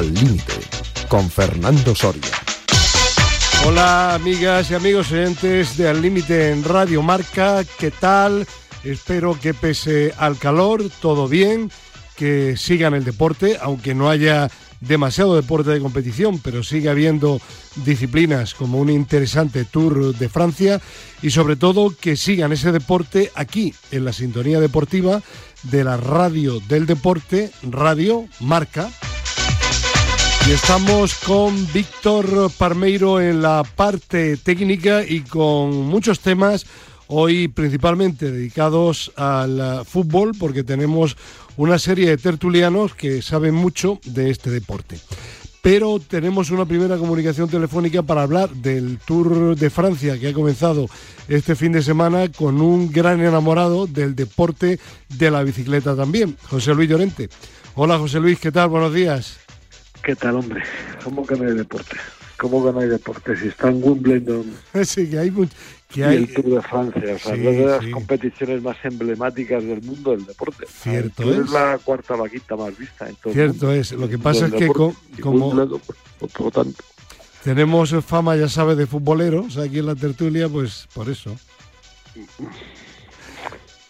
Al Límite, con Fernando Soria. Hola amigas y amigos oyentes de Al Límite en Radio Marca, ¿qué tal? Espero que pese al calor, todo bien, que sigan el deporte, aunque no haya demasiado deporte de competición, pero sigue habiendo disciplinas como un interesante Tour de Francia y sobre todo que sigan ese deporte aquí en la sintonía deportiva de la radio del deporte, Radio Marca. Y estamos con Víctor Parmeiro en la parte técnica y con muchos temas hoy principalmente dedicados al fútbol porque tenemos una serie de tertulianos que saben mucho de este deporte. Pero tenemos una primera comunicación telefónica para hablar del Tour de Francia que ha comenzado este fin de semana con un gran enamorado del deporte de la bicicleta también, José Luis Llorente. Hola José Luis, ¿qué tal? Buenos días. ¿Qué tal, hombre? ¿Cómo que no hay deporte? ¿Cómo que no hay deporte? Si está en Wimbledon sí, que hay, y el Tour de Francia, o sea, una de las competiciones más emblemáticas del mundo del deporte. Cierto es. es la cuarta vaquita más vista en todo Cierto es. Lo que pasa es que como por, tanto. tenemos fama, ya sabes, de futboleros aquí en la tertulia, pues por eso.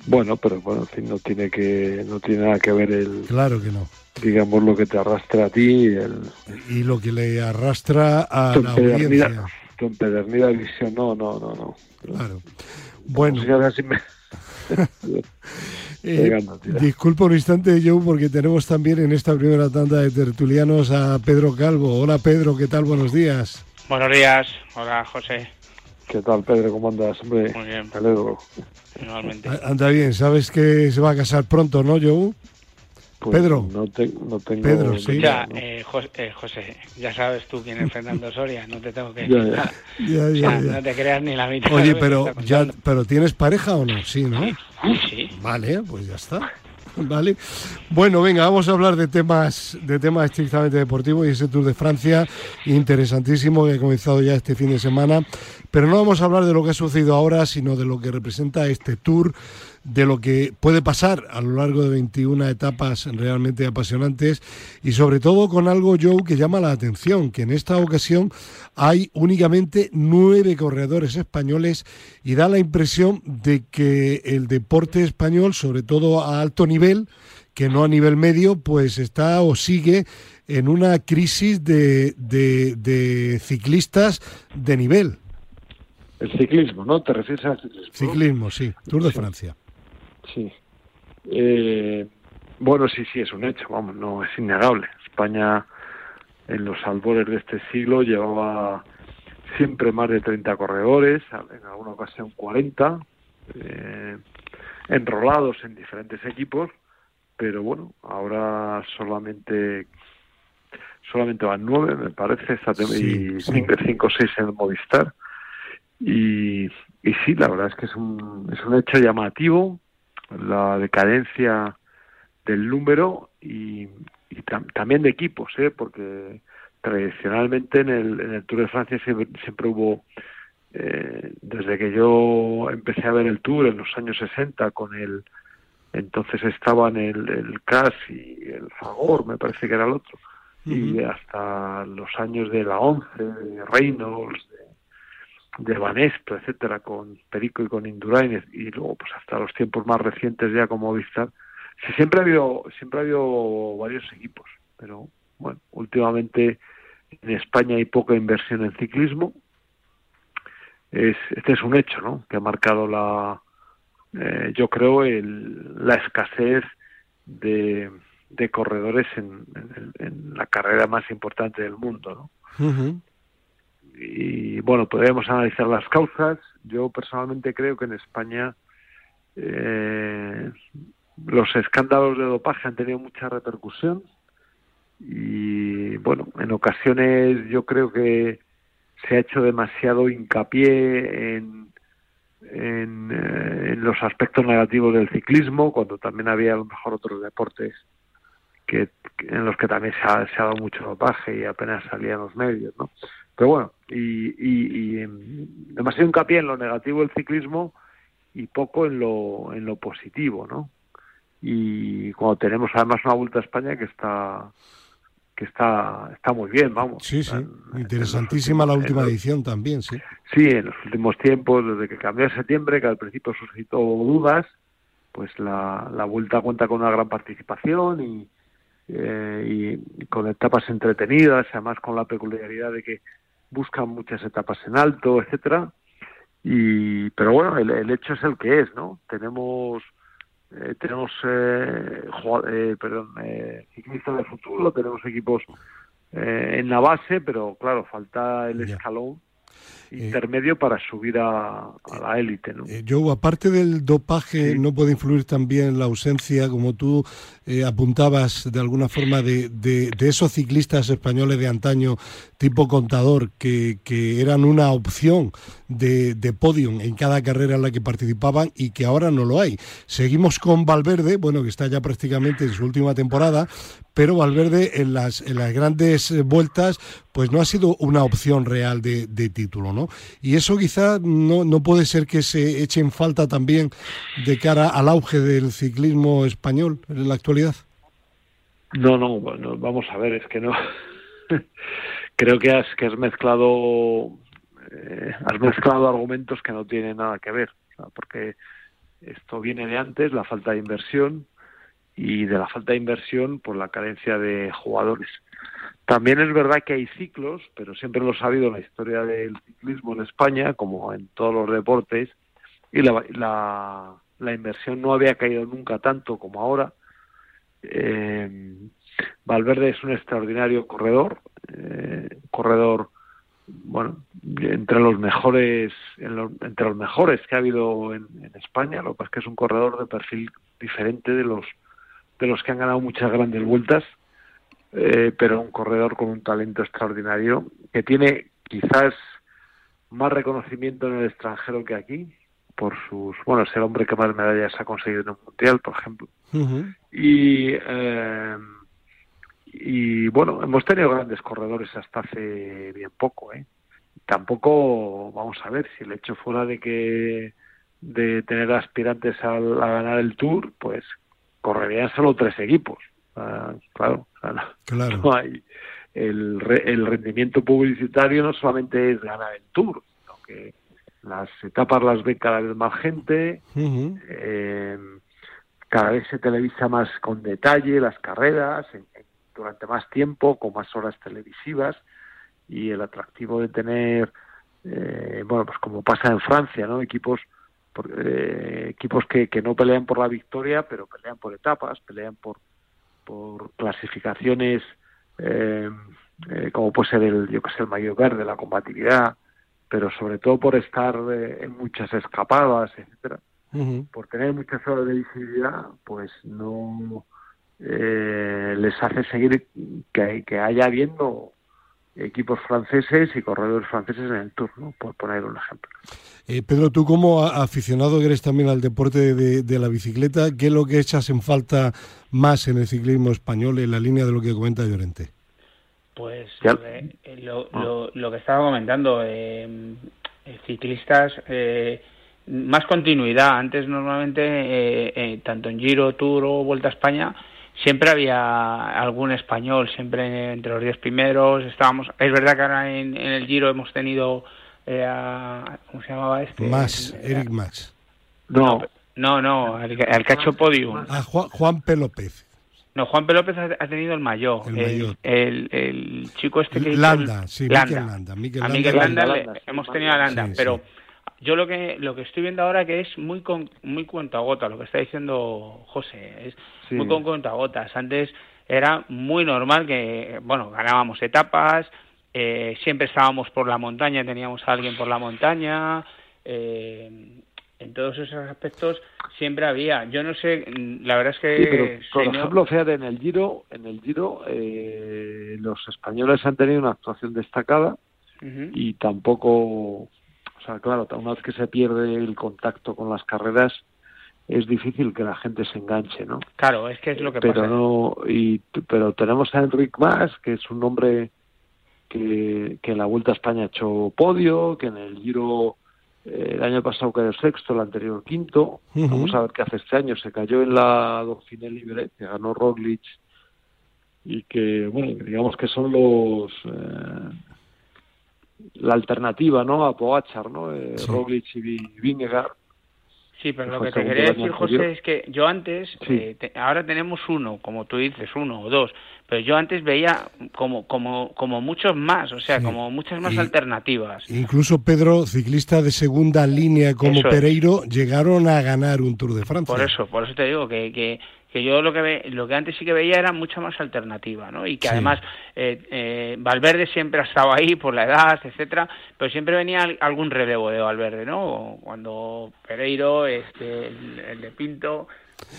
Bueno, pero bueno, no tiene que no tiene nada que ver el. Claro que no. Digamos lo que te arrastra a ti el, y lo que le arrastra a la audiencia. Tu empedernida visión, no, no, no, no. Claro. Bueno. eh, disculpa un instante, Joe, porque tenemos también en esta primera tanda de tertulianos a Pedro Calvo. Hola, Pedro, ¿qué tal? Buenos días. Buenos días. Hola, José. ¿Qué tal, Pedro? ¿Cómo andas? Hombre, Muy bien. Igualmente. Anda bien, sabes que se va a casar pronto, ¿no, Joe? Pues Pedro. No, tengo. Pedro, sí. Ya, eh, eh, José, ya sabes tú quién es Fernando Soria, no te tengo que. ya, ya. no te creas ni la mitad. Oye, pero, ya, pero ¿tienes pareja o no? Sí, ¿no? Sí. Vale, pues ya está. Vale. Bueno, venga, vamos a hablar de temas de temas estrictamente deportivos y ese Tour de Francia interesantísimo que ha comenzado ya este fin de semana. Pero no vamos a hablar de lo que ha sucedido ahora, sino de lo que representa este Tour de lo que puede pasar a lo largo de 21 etapas realmente apasionantes y sobre todo con algo, Joe, que llama la atención, que en esta ocasión hay únicamente nueve corredores españoles y da la impresión de que el deporte español, sobre todo a alto nivel, que no a nivel medio, pues está o sigue en una crisis de, de, ciclistas de nivel. El ciclismo, ¿no? ¿Te refieres al ciclismo? Ciclismo, sí. Tour de Francia. Sí. Eh, bueno, sí, sí, es un hecho, vamos, no es innegable. España en los albores de este siglo llevaba siempre más de 30 corredores, en alguna ocasión 40, eh, enrolados en diferentes equipos, pero bueno, ahora solamente solamente van nueve, me parece, y cinco o seis en el Movistar. Y, y sí, la verdad es que es un, es un hecho llamativo la decadencia del número y, también de equipos, ¿eh? porque tradicionalmente en el, en el Tour de Francia siempre, hubo, eh, desde que yo empecé a ver el Tour en los años 60 con el, entonces estaban el, el CAS y el Fagor, me parece que era el otro, y hasta los años de la ONCE, de Reynolds, de Banesto, etcétera, con Perico y con Indurain y luego pues hasta los tiempos más recientes ya como Movistar, sí, siempre ha habido siempre ha habido varios equipos, pero bueno, últimamente en España hay poca inversión en ciclismo. Es, este es un hecho, ¿no? Que ha marcado la, eh, yo creo, el, la escasez de, de corredores en, en, la carrera más importante del mundo, ¿no? Y bueno, podríamos analizar las causas. Yo personalmente creo que en España eh, los escándalos de dopaje han tenido mucha repercusión y bueno, en ocasiones yo creo que se ha hecho demasiado hincapié en, en, eh, los aspectos negativos del ciclismo, cuando también había a lo mejor otros deportes que, en los que también se ha, se ha dado mucho dopaje y apenas salían los medios, ¿no? Pero bueno, y, y, em, demasiado hincapié en lo negativo del ciclismo y poco en lo, en lo positivo, ¿no? Y cuando tenemos además una vuelta a España que está que está está muy bien, vamos. Sí, sí, interesantísima la última edición también, sí. Sí, en los últimos tiempos, desde que cambió en septiembre, que al principio suscitó dudas, pues la, la vuelta cuenta con una gran participación y, eh, y con etapas entretenidas, además con la peculiaridad de que buscan muchas etapas en alto, etcétera. Y, pero bueno, el, el hecho es el que es, ¿no? Tenemos eh, tenemos eh, eh, perdón, eh, ciclistas de futuro, tenemos equipos eh, en la base, pero claro, falta el escalón Eh, intermedio para subir a, a la élite. ¿no? Eh, Joe, aparte del dopaje, Sí. ¿no puede influir también la ausencia, como tú eh, apuntabas de alguna forma, de, de- de esos ciclistas españoles de antaño, tipo contador, que, que eran una opción de, de podium en cada carrera en la que participaban y que ahora no lo hay? Seguimos con Valverde, bueno, que está ya prácticamente en su última temporada, pero Valverde en las, grandes eh, vueltas pues no ha sido una opción real de, título, ¿no? Y eso quizá no, no puede ser que se eche en falta también de cara al auge del ciclismo español en la actualidad. No, no, bueno, vamos a ver, es que no. Creo que has, que has mezclado eh, has mezclado argumentos que no tienen nada que ver, o sea, porque esto viene de antes, la falta de inversión y de la falta de inversión por la carencia de jugadores. También es verdad que hay ciclos, pero siempre lo ha sabido en la historia del ciclismo en España, como en todos los deportes, y la, la, la inversión no había caído nunca tanto como ahora. Eh, Valverde es un extraordinario corredor, eh, corredor, bueno, entre los mejores, en los- entre los mejores que ha habido en, en España. Lo que pasa es que es un corredor de perfil diferente de los de los que han ganado muchas grandes vueltas, eh, pero un corredor con un talento extraordinario que tiene quizás más reconocimiento en el extranjero que aquí por sus, bueno, es el hombre que más medallas ha conseguido en un mundial, por ejemplo. Y, eh, y bueno, hemos tenido grandes corredores hasta hace bien poco, ¿eh? Tampoco, vamos a ver, si el hecho fuera de que de tener aspirantes a, ganar el Tour, pues correrían solo tres equipos. Ah, claro, Claro. no hay el, re- el rendimiento publicitario no solamente es ganar el Tour, sino que las etapas las ve cada vez más gente, eh, cada vez se televisa más con detalle las carreras, en- en- durante más tiempo, con más horas televisivas, y el atractivo de tener, eh, bueno, pues como pasa en Francia, ¿no? Equipos por- eh, equipos que, que no pelean por la victoria, pero pelean por etapas, pelean por, por clasificaciones, eh, eh, como puede ser el, yo que sé, el maillot verde, la combatividad, pero sobre todo por estar eh, en muchas escapadas, etcétera. Por tener muchas horas de visibilidad, pues no eh, les hace seguir que, que haya habiendo equipos franceses y corredores franceses en el Tour, ¿no? por poner un ejemplo. Eh, Pedro, tú como aficionado que eres también al deporte de, de la bicicleta, ¿qué es lo que echas en falta más en el ciclismo español en la línea de lo que comenta Llorente? Pues Ya. eh, lo, lo, lo que estaba comentando, eh, ciclistas, eh, más continuidad. Antes normalmente, eh, eh, tanto en Giro, Tour o Vuelta a España, siempre había algún español, siempre entre los diez primeros. Estábamos, es verdad que ahora en, en el Giro hemos tenido eh, a, ¿cómo se llamaba este? Más, Eric Max. No, No, no, al, al cacho podium. A Juan, Juan P. López. No, Juan P. López ha, ha tenido el mayor. El El, maillot. el, el chico este que hizo Landa, el- sí, Landa. Mikel Landa. A Landa. Miguel Landa, le- hemos tenido a Landa, Sí, pero sí. Yo lo que lo que estoy viendo ahora que es muy con muy cuentagota lo que está diciendo José, es Sí. muy con cuentagotas. Antes era muy normal que bueno ganábamos etapas, eh, siempre estábamos por la montaña, teníamos a alguien por la montaña. eh, en todos esos aspectos siempre había. Yo no sé, la verdad es que Sí, pero por señor- ejemplo, fíjate, en el Giro, en el Giro eh, los españoles han tenido una actuación destacada y tampoco, o sea, claro, una vez que se pierde el contacto con las carreras, es difícil que la gente se enganche, ¿no? Claro, es que es lo que pero pasa. no y pero tenemos a Enric Mas que es un hombre que, que en la Vuelta a España ha hecho podio que en el Giro eh, el año pasado quedó sexto el anterior quinto vamos a ver qué hace este año se cayó en la Dauphiné Libre que ganó Roglic y que, bueno, digamos que son los eh, la alternativa, ¿no? A Poachar, ¿no? Eh, Roglic y Vingegaard. Sí, pero lo que te quería decir, José, es que yo antes, eh, ahora tenemos uno, como tú dices, uno o dos, pero yo antes veía como, como, como muchos más, o sea, como muchas más alternativas. Incluso Pedro, ciclista de segunda línea como Pereiro, llegaron a ganar un Tour de Francia. Por eso, por eso te digo que, que que yo lo que ve, lo que antes sí que veía era mucha más alternativa, ¿no? Y que además eh, eh, Valverde siempre ha estado ahí por la edad, etcétera, pero siempre venía algún relevo de Valverde, ¿no? Cuando Pereiro, este, el, de Pinto,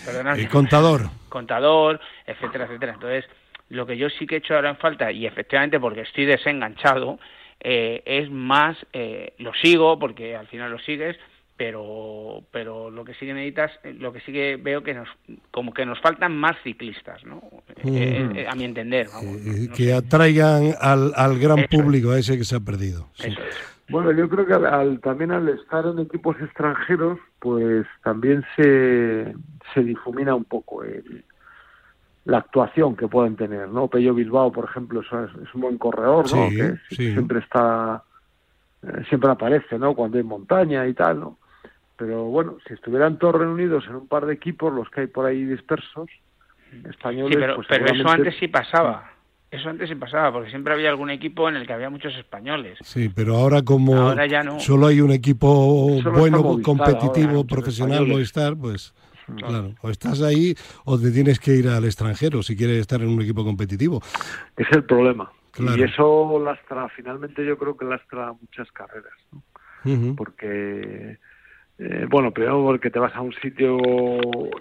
el contador, contador, etcétera, etcétera. Entonces, lo que yo sí que he hecho ahora en falta y efectivamente porque estoy desenganchado eh, es más, eh, lo sigo porque al final lo sigues pero pero lo que sí que necesitas lo que sí que veo que nos como que nos faltan más ciclistas no eh, eh, a mi entender que atraigan al, al gran público a ese que se ha perdido bueno yo creo que al, también al estar en equipos extranjeros pues también se se difumina un poco la actuación que pueden tener no Pello Bilbao por ejemplo es, un buen corredor no que siempre está eh, siempre aparece no cuando hay montaña y tal no pero bueno, si estuvieran todos reunidos en un par de equipos, los que hay por ahí dispersos, españoles... pero, pues pero eso antes sí pasaba. Eso antes sí pasaba, porque siempre había algún equipo en el que había muchos españoles. Sí, pero ahora como solo hay un equipo bueno, competitivo, profesional, Movistar, pues claro, o estás ahí o te tienes que ir al extranjero si quieres estar en un equipo competitivo. Es el problema. Y eso lastra, finalmente yo creo que lastra muchas carreras, ¿no? Porque eh, bueno, pero porque te vas a un sitio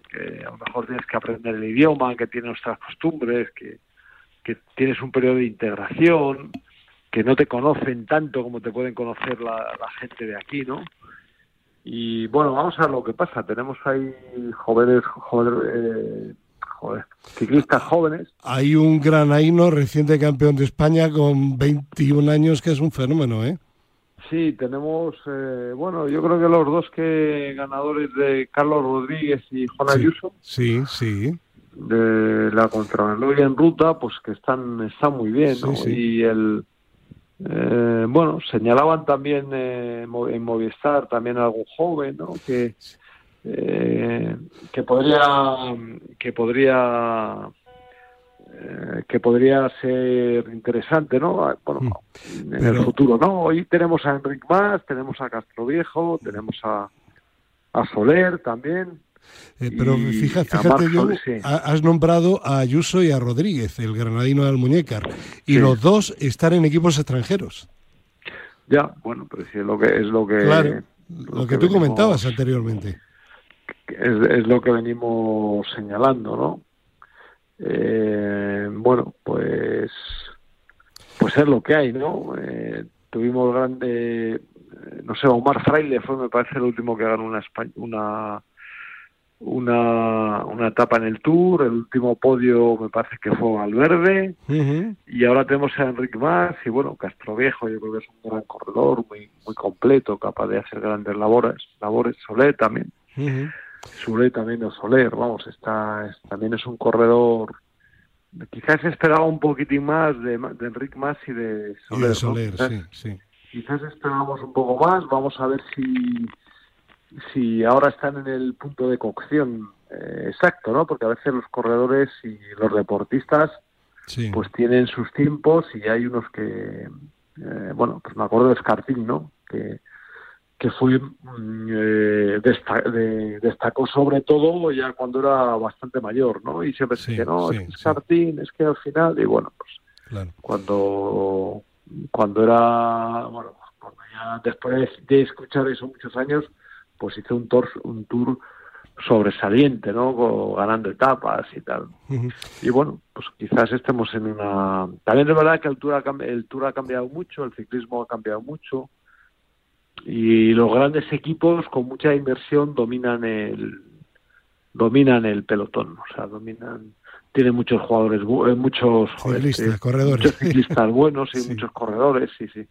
que a lo mejor tienes que aprender el idioma, que tiene nuestras costumbres, que, tienes un periodo de integración, que no te conocen tanto como te pueden conocer la, gente de aquí, ¿no? Y bueno, vamos a ver lo que pasa. Tenemos ahí jóvenes, eh, ciclistas jóvenes. Hay un granaíno reciente campeón de España con 21 años que es un fenómeno, ¿eh? Sí, tenemos, eh, bueno, yo creo que los dos que ganadores de Carlos Rodríguez y Juan Ayuso. Sí, sí. De la Contrarreloj en ruta, pues que están, están muy bien, ¿no? Y el, eh, bueno, señalaban también eh, en Movistar también algún joven, ¿no? Que, que podría, que podría eh, que podría ser interesante, ¿no? Ah, bueno, mm. en el futuro, ¿no? Hoy tenemos a Enric Más, tenemos a Castro Viejo, tenemos a, a Soler también. Eh, pero fíjate, yo, has nombrado a Ayuso y a Rodríguez, el granadino del Muñecar, y los dos están en equipos extranjeros. Ya, bueno, pero sí es lo que es lo que lo, que, tú comentabas anteriormente. Es, es lo que venimos señalando, ¿no? Eh, bueno, pues pues es lo que hay, ¿no? Eh, tuvimos grande, eh, no sé, Omar Fraile fue, me parece, el último que ganó una una una, una etapa en el Tour, el último podio me parece que fue Valverde, y ahora tenemos a Enrique Más, y bueno, Castro Viejo, yo creo que es un gran corredor, muy muy completo, capaz de hacer grandes labores, labores, Soler también. Soler también o Soler, vamos, está, también es un corredor. Quizás esperaba un poquitín más de, de Enric Mas y de Soler. sí, sí. Quizás esperábamos un poco más, vamos a ver si, si ahora están en el punto de cocción eh, exacto, ¿no? Porque a veces los corredores y los deportistas pues tienen sus tiempos y hay unos que, eh, bueno, pues me acuerdo de Scarpín, ¿no? Que, que fue mm, eh, destacó sobre todo ya cuando era bastante mayor, ¿no? Y siempre se no, es que es que al final, y bueno, pues cuando, cuando era, bueno, cuando ya después de escuchar eso muchos años, pues hice un tour, un tour sobresaliente, ¿no? Ganando etapas y tal. Y bueno, pues quizás estemos en una... También es verdad que el tour, ha, el tour ha cambiado mucho, el ciclismo ha cambiado mucho, y los grandes equipos con mucha inversión dominan el dominan el pelotón, o sea, dominan tiene muchos jugadores, eh, muchos ciclistas, corredores, muchos ciclistas buenos y muchos corredores, sí, sí.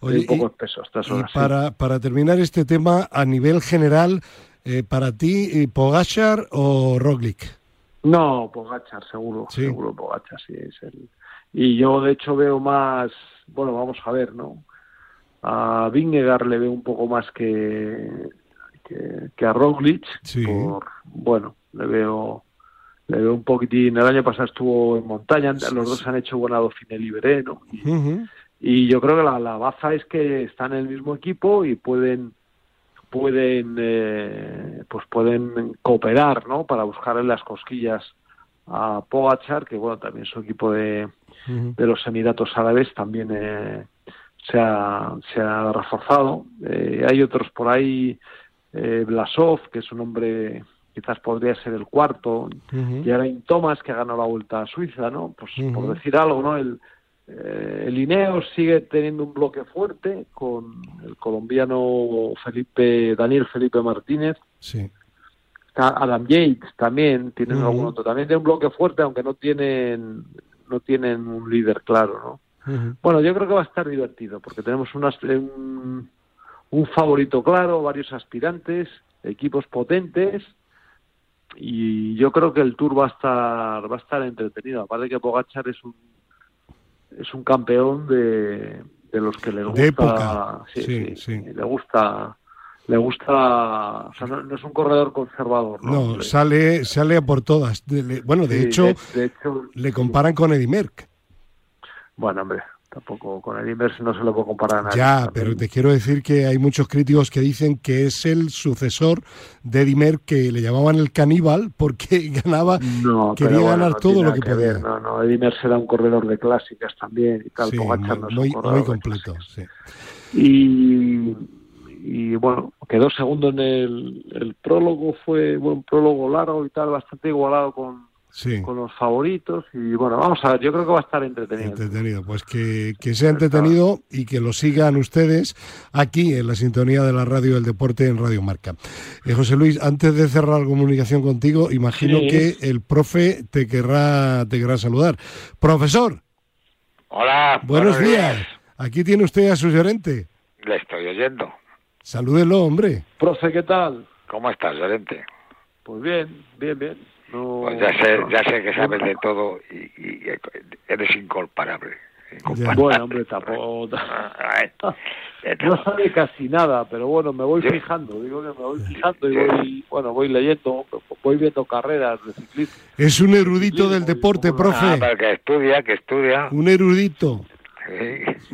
Oye, un poco espeso estas horas. para, para terminar este tema, a nivel general, eh, para ti, eh, ¿Pogachar o Roglic? No, Pogachar, seguro, seguro Pogachar, sí es el. Y yo de hecho veo más, bueno, vamos a ver, ¿no? A Vingegaard le veo un poco más que que, a Roglic, por, bueno, le veo le veo un poquitín, el año pasado estuvo en montaña, los dos han hecho buena Dauphiné Libre, ¿no? Y, yo creo que la, la baza es que están en el mismo equipo y pueden pueden eh, pues pueden cooperar no para buscarle las cosquillas a Pogachar que bueno también su equipo de, de los Emiratos Árabes también eh, se, ha, se ha reforzado eh, hay otros por ahí eh, Blasov que es un hombre quizás podría ser el cuarto y ahora Thomas que ha ganado la vuelta a Suiza no pues por decir algo no el eh, el Ineos sigue teniendo un bloque fuerte con el colombiano Felipe Daniel Felipe Martínez. Sí. Adam Yates también tienen algún otro. También tiene un bloque fuerte, aunque no tienen no tienen un líder claro, ¿no? Bueno, yo creo que va a estar divertido porque tenemos un, un favorito claro, varios aspirantes, equipos potentes y yo creo que el Tour va a estar va a estar entretenido. Aparte que Pogachar es un es un campeón de, de los que le gusta. época. Sí, sí, Le gusta. Le gusta, o sea, no, es un corredor conservador. No, sale, sale a por todas. bueno, de, hecho, de, hecho, le comparan con Eddie Merck. Bueno, hombre, tampoco con el Inverse no se lo puedo comparar a nadie. Ya, pero te quiero decir que hay muchos críticos que dicen que es el sucesor de Dimer que le llamaban el caníbal porque ganaba, quería ganar todo lo que, podía. no, no, Edimer será un corredor de clásicas también y tal, sí, muy, muy, completo, sí. Y, y bueno, quedó segundo en el, el prólogo, fue un prólogo largo y tal, bastante igualado con con los favoritos y bueno, vamos a ver, yo creo que va a estar entretenido. Entretenido, pues que, sea entretenido y que lo sigan ustedes aquí en la sintonía de la radio del deporte en Radio Marca. Eh, José Luis, antes de cerrar la comunicación contigo, imagino que el profe te querrá, te querrá saludar. Profesor. Hola. Buenos, días. Aquí tiene usted a su gerente. Le estoy oyendo. Salúdelo, hombre. Profe, ¿qué tal? ¿Cómo estás, gerente? Pues bien, bien, bien pues ya sé, ya sé que sabes de todo y, eres incomparable. Bueno, hombre, tampoco. no sabe casi nada, pero bueno, me voy fijando. Digo que me voy fijando y voy, bueno, voy leyendo, voy viendo carreras de ciclismo. Es un erudito del deporte, profe. Ah, que estudia, que estudia. Un erudito.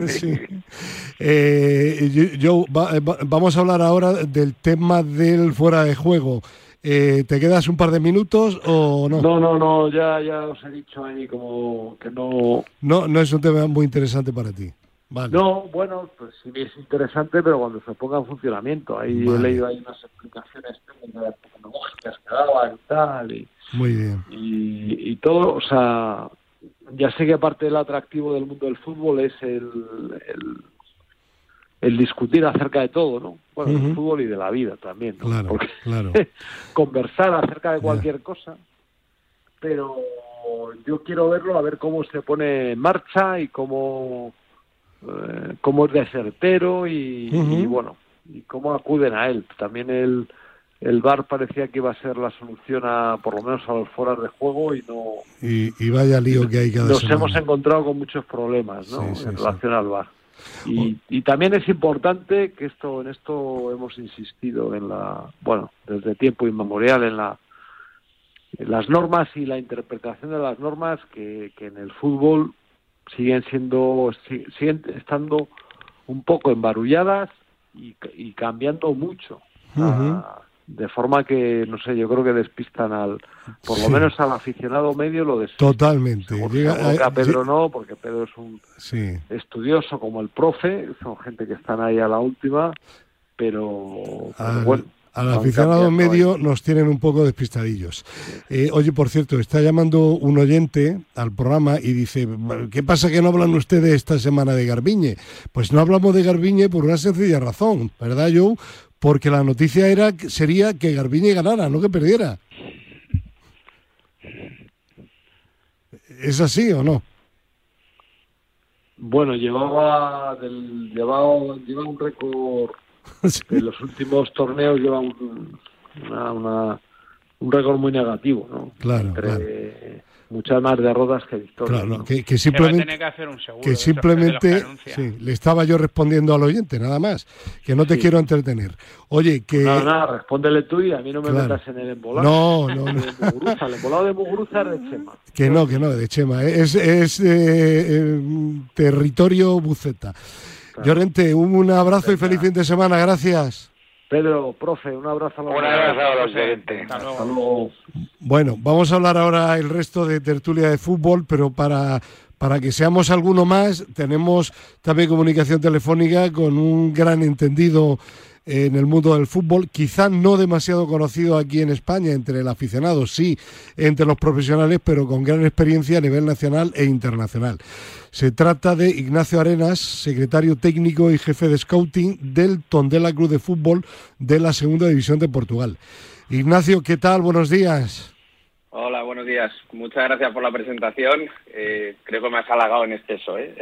Sí. Eh, yo, vamos a hablar ahora del tema del fuera de juego. Eh, ¿Te quedas un par de minutos o no? No, no, no, ya, ya os he dicho ahí como que no... No, no es un tema muy interesante para ti. Vale. No, bueno, pues sí es interesante, pero cuando se ponga en funcionamiento. Ahí he leído ahí unas explicaciones tecnológicas que daban y tal. Y, muy bien. Y, y todo, o sea, ya sé que parte del atractivo del mundo del fútbol es el, el el discutir acerca de todo, ¿no? Bueno, del fútbol y de la vida también, ¿no? Claro, claro. conversar acerca de cualquier cosa, pero yo quiero verlo a ver cómo se pone en marcha y cómo eh, cómo es de certero y, bueno y cómo acuden a él. También el el bar parecía que iba a ser la solución a por lo menos a los foras de juego y no y, vaya lío que hay cada nos hemos encontrado con muchos problemas ¿no? en relación al bar y, también es importante que esto, en esto hemos insistido en la, bueno, desde tiempo inmemorial en la, las normas y la interpretación de las normas que, que en el fútbol siguen siendo, siguen estando un poco embarulladas y, y cambiando mucho de forma que, no sé, yo creo que despistan al, por lo menos al aficionado medio lo despistan. Totalmente. a Pedro no, porque Pedro es un estudioso como el profe, son gente que están ahí a la última, pero, bueno. Al aficionado medio nos tienen un poco despistadillos. Eh, oye, por cierto, está llamando un oyente al programa y dice, ¿qué pasa que no hablan ustedes esta semana de Garbiñe? Pues no hablamos de Garbiñe por una sencilla razón, ¿verdad, Joe? Porque la noticia era sería que Garbiñe ganara, no que perdiera. ¿Es así o no? Bueno, llevaba del, llevaba, lleva un récord en los últimos torneos lleva un, una, un récord muy negativo, ¿no? Claro, Entre claro. Muchas más derrotas que victorias. Claro, ¿no? que, que Se va a simplemente, tener que hacer un seguro simplemente sí, le estaba yo respondiendo al oyente, nada más, que no te Sí. quiero entretener. Oye, que... Nada, nada, respóndele tú y a mí no me Claro. metas en el embolado. No, no, no. El embolado de Muguruza es de Chema. Que no, que no, de Chema. ¿eh? Es, es eh, eh, territorio buceta. Llorente, un, un abrazo y feliz fin de semana. Gracias. Pedro, profe, un abrazo a los Un abrazo a los oyentes. Hasta luego. Hasta luego. Bueno, vamos a hablar ahora el resto de tertulia de fútbol, pero para, para que seamos alguno más, tenemos también comunicación telefónica con un gran entendido en el mundo del fútbol, quizá no demasiado conocido aquí en España entre el aficionado, sí, entre los profesionales, pero con gran experiencia a nivel nacional e internacional. Se trata de Ignacio Arenas, secretario técnico y jefe de scouting del Tondela Club de Fútbol de la Segunda División de Portugal. Ignacio, ¿qué tal? Buenos días. Hola, buenos días. Muchas gracias por la presentación. Eh, creo que me has halagado en exceso. ¿eh?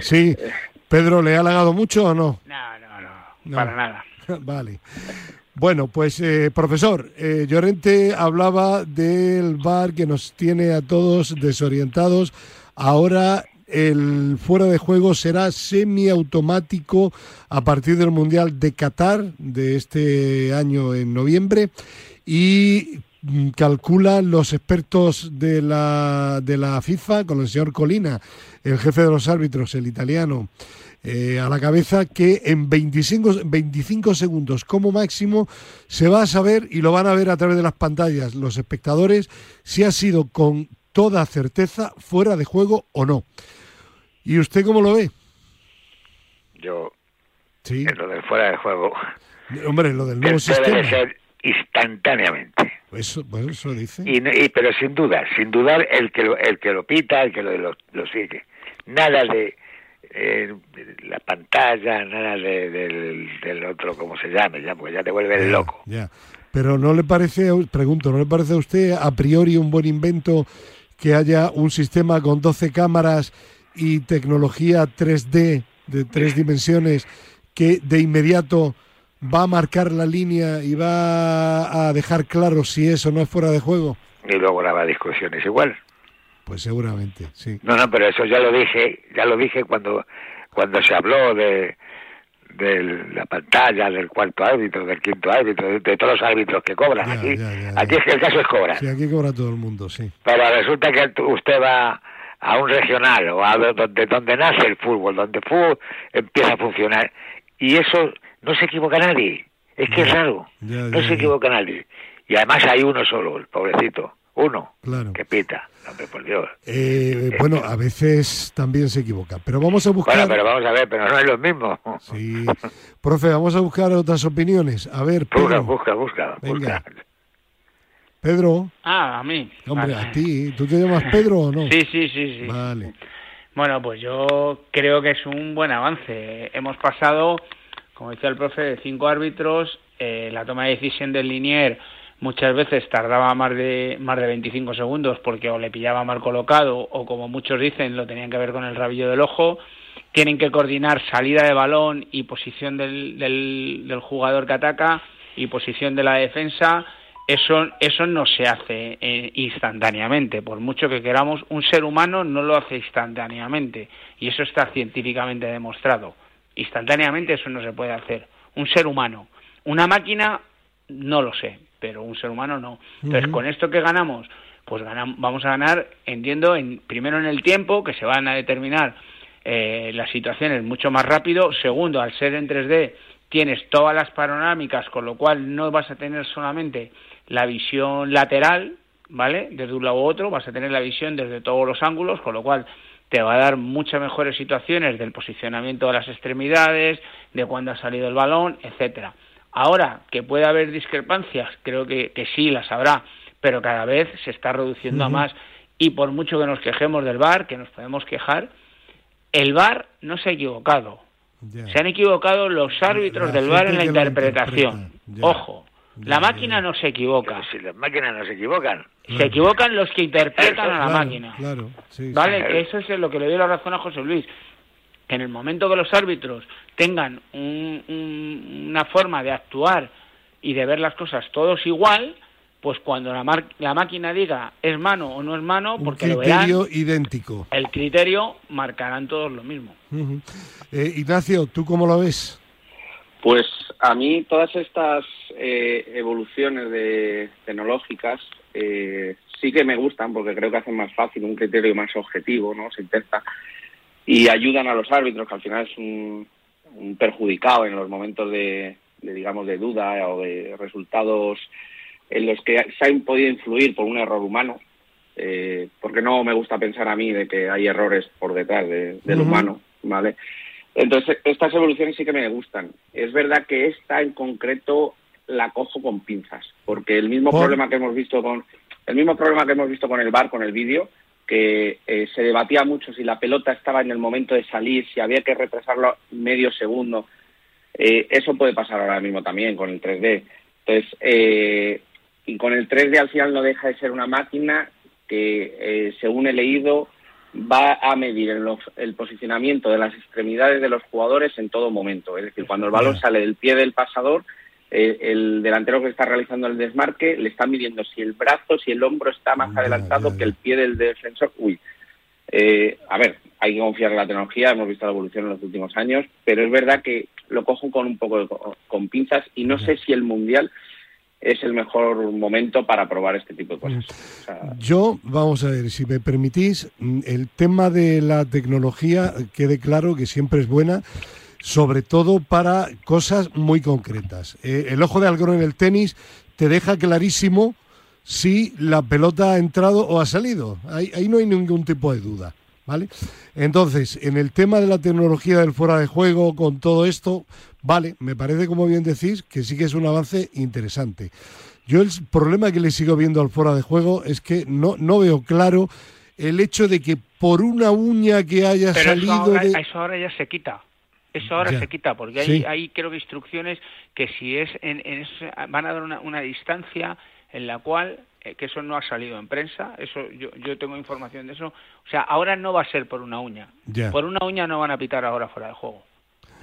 Sí, Pedro, ¿le ha halagado mucho o no? No, no, no, No. para nada. vale. Bueno, pues eh, profesor, eh, Llorente hablaba del VAR que nos tiene a todos desorientados. Ahora el fuera de juego será semiautomático a partir del Mundial de Qatar de este año en noviembre y mm, calculan los expertos de la, de la FIFA con el señor Colina, el jefe de los árbitros, el italiano, eh, a la cabeza que en 25, 25 segundos como máximo se va a saber y lo van a ver a través de las pantallas los espectadores si ha sido con toda certeza fuera de juego o no. ¿Y usted cómo lo ve? Yo, Sí, en lo del fuera de juego, hombre, lo del nuevo debe sistema. ser instantáneamente. Eso, bueno, eso dice. Y- pero sin duda, sin dudar el que lo, el que lo pita, el que lo, lo, lo sigue. Nada de eh, la pantalla, nada de- del, del otro, como se llame, ya, porque ya te vuelve Ya, loco. Ya. Pero no le parece, pregunto, ¿no le parece a usted a priori un buen invento que haya un sistema con 12 cámaras y tecnología 3D de tres dimensiones que de inmediato va a marcar la línea y va a dejar claro si eso no es fuera de juego? Y luego graba discusiones igual. Pues seguramente, sí. No, no, pero eso ya lo dije, ya lo dije cuando cuando se habló de de la pantalla, del cuarto árbitro, del quinto árbitro, de, de todos los árbitros que cobran. Ya, aquí ya, ya, aquí es que el caso es cobrar. Sí, aquí cobra todo el mundo, sí. Pero resulta que usted va a un regional o a do- donde, donde nace el fútbol, donde el fútbol empieza a funcionar. Y eso no se equivoca nadie. Es que es raro. No se equivoca nadie. Y además hay uno solo, el pobrecito. Uno Claro. que pita. Hombre, por Dios. Eh, bueno, a veces también se equivoca, pero vamos a buscar... Bueno, pero vamos a ver, pero no es lo mismo. Sí. Profe, vamos a buscar otras opiniones. A ver, Busca, Pedro. busca, busca, Venga. busca. Pedro, Ah, a mí. hombre, Vale. a ti. ¿Tú te llamas Pedro o no? Sí, sí, sí, sí. Vale. Bueno, pues yo creo que es un buen avance. Hemos pasado, como decía el profe, de cinco árbitros. eh, la toma de decisión del linier muchas veces tardaba más de más de 25 segundos porque o le pillaba mal colocado o como muchos dicen lo tenían que ver con el rabillo del ojo. Tienen que coordinar salida de balón y posición del, del, jugador que ataca y posición de la defensa. Eso, eso no se hace eh, instantáneamente. Por mucho que queramos, un ser humano no lo hace instantáneamente. Y eso está científicamente demostrado. Instantáneamente eso no se puede hacer. Un ser humano. Una máquina, no lo sé, pero un ser humano no. Entonces, con esto que ganamos, pues ganam- vamos a ganar, entiendo, en, primero en el tiempo, que se van a determinar eh, las situaciones mucho más rápido. Segundo, al ser en 3D, tienes todas las panorámicas, con lo cual no vas a tener solamente la visión lateral, ¿vale? Desde un lado u otro, vas a tener la visión desde todos los ángulos, con lo cual te va a dar muchas mejores situaciones del posicionamiento de las extremidades, de cuándo ha salido el balón, etcétera. Ahora, que puede haber discrepancias, creo que, que sí las habrá, pero cada vez se está reduciendo a más y por mucho que nos quejemos del VAR, que nos podemos quejar, el VAR no se ha equivocado. Se han equivocado los árbitros La del VAR en la interpretación. Ojo, la máquina no se equivoca. Pero si las máquinas no se equivocan. Se equivocan los que interpretan a la Claro, máquina. Claro, sí, ¿Vale? sí. Que eso es lo que le doy la razón a José Luis. Que en el momento que los árbitros tengan un- un- una forma de actuar y de ver las cosas todos igual, pues cuando la, la máquina diga es mano o no es mano, porque Un criterio idéntico. el criterio marcarán todos lo mismo. Eh, Ignacio, ¿tú cómo lo ves? Pues a mí todas estas eh, evoluciones de, tecnológicas eh, sí que me gustan porque creo que hacen más fácil un criterio más objetivo, ¿no? Se intenta y ayudan a los árbitros que al final es un, perjudicado en los momentos de, digamos de duda o de resultados en los que se han podido influir por un error humano eh, porque no me gusta pensar a mí de que hay errores por detrás del humano, ¿vale? Entonces, estas evoluciones sí que me gustan. Es verdad que esta en concreto la cojo con pinzas, porque el mismo problema que hemos visto con el mismo problema que hemos visto con el bar, con el vídeo, que eh, se debatía mucho si la pelota estaba en el momento de salir, si había que retrasarlo medio segundo. Eh, eso puede pasar ahora mismo también con el 3D. Entonces, eh, y con el 3D al final no deja de ser una máquina que, según he leído, va a medir el, posicionamiento de las extremidades de los jugadores en todo momento. Es decir, cuando el balón sale del pie del pasador, eh, el delantero que está realizando el desmarque le está midiendo si el brazo, si el hombro está más adelantado que el pie del defensor. Uy, eh, a ver, hay que confiar en la tecnología, hemos visto la evolución en los últimos años, pero es verdad que lo cojo con un poco de, con pinzas y no sé si el Mundial es el mejor momento para probar este tipo de cosas. Yo, vamos a ver, si me permitís, mm, el tema de la tecnología quede claro que siempre es buena, sobre todo para cosas muy concretas. Eh, el ojo de algodón en el tenis te deja clarísimo si la pelota ha entrado o ha salido. ahí no hay ningún tipo de duda. ¿vale? Entonces, en el tema de la tecnología del fuera de juego, con todo esto, vale, me parece, como bien decís, que sí que es un avance interesante. Yo el problema que le sigo viendo al fuera de juego es que no, no veo claro el hecho de que por una uña que haya salido... Eso ahora, de... eso ahora ya se quita. Eso ahora se quita, porque hay, hay creo que instrucciones que si es en, en van a dar una, una distancia en la cual eh, que eso no ha salido en prensa, eso yo, yo tengo información de eso. O sea, ahora no va a ser por una uña. Por una uña no van a pitar ahora fuera de juego.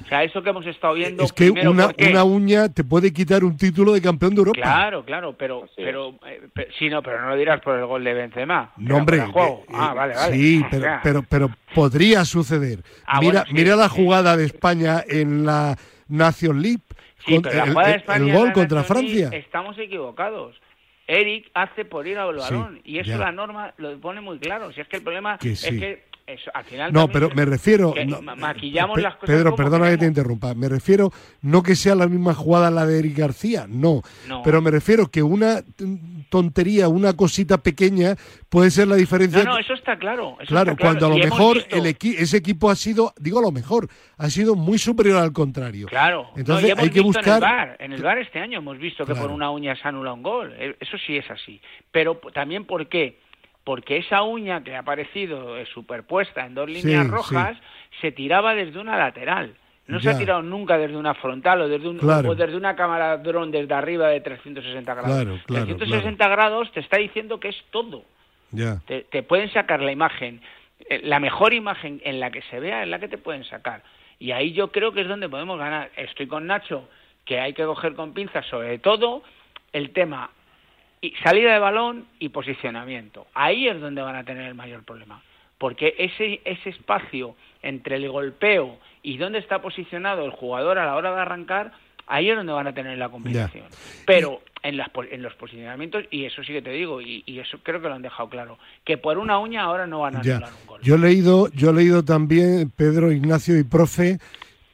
O sea, eso que hemos estado viendo. Es que una, una, uña te puede quitar un título de campeón de Europa. Claro, claro, pero, pero, eh, sí, no, pero no lo dirás por el gol de Benzema. No, hombre. Eh, ah, vale, vale. Sí, pero, pero, pero podría suceder. Ah, mira, mira la jugada de España en la Nation League. Sí, pero la jugada de España el, gol contra Francia. Estamos equivocados. Eric hace por ir al balón y eso la norma lo pone muy claro. Si es que el problema es que al final no, pero me refiero. maquillamos las cosas. Pedro, perdona que te interrumpa. Me refiero no que sea la misma jugada la de Eric García, no. Pero me refiero que una tontería, una cosita pequeña puede ser la diferencia. No, no, eso está claro. claro, cuando a lo mejor el ese equipo ha sido, digo a lo mejor, ha sido muy superior al contrario. Claro. Entonces hay que buscar. En el, bar, en el bar este año hemos visto que por una uña se anula un gol. Eh, eso sí es así. Pero también, ¿por qué? Porque esa uña que ha aparecido eh, superpuesta en dos líneas rojas se tiraba desde una lateral. No se ha tirado nunca desde una frontal o desde, un, desde una cámara dron desde arriba de 360 grados. 360 grados te está diciendo que es todo. Te, te, pueden sacar la imagen, eh, la mejor imagen en la que se vea es la que te pueden sacar. Y ahí yo creo que es donde podemos ganar. Estoy con Nacho, que hay que coger con pinzas sobre todo el tema y salida de balón y posicionamiento. Ahí es donde van a tener el mayor problema. Porque ese, ese espacio entre el golpeo y dónde está posicionado el jugador a la hora de arrancar, ahí es donde van a tener la complicación. Pero en, las, en los posicionamientos, y eso sí que te digo, y, eso creo que lo han dejado claro, que por una uña ahora no van a anular un gol. Yo he leído, yo he leído también, Pedro, Ignacio y profe,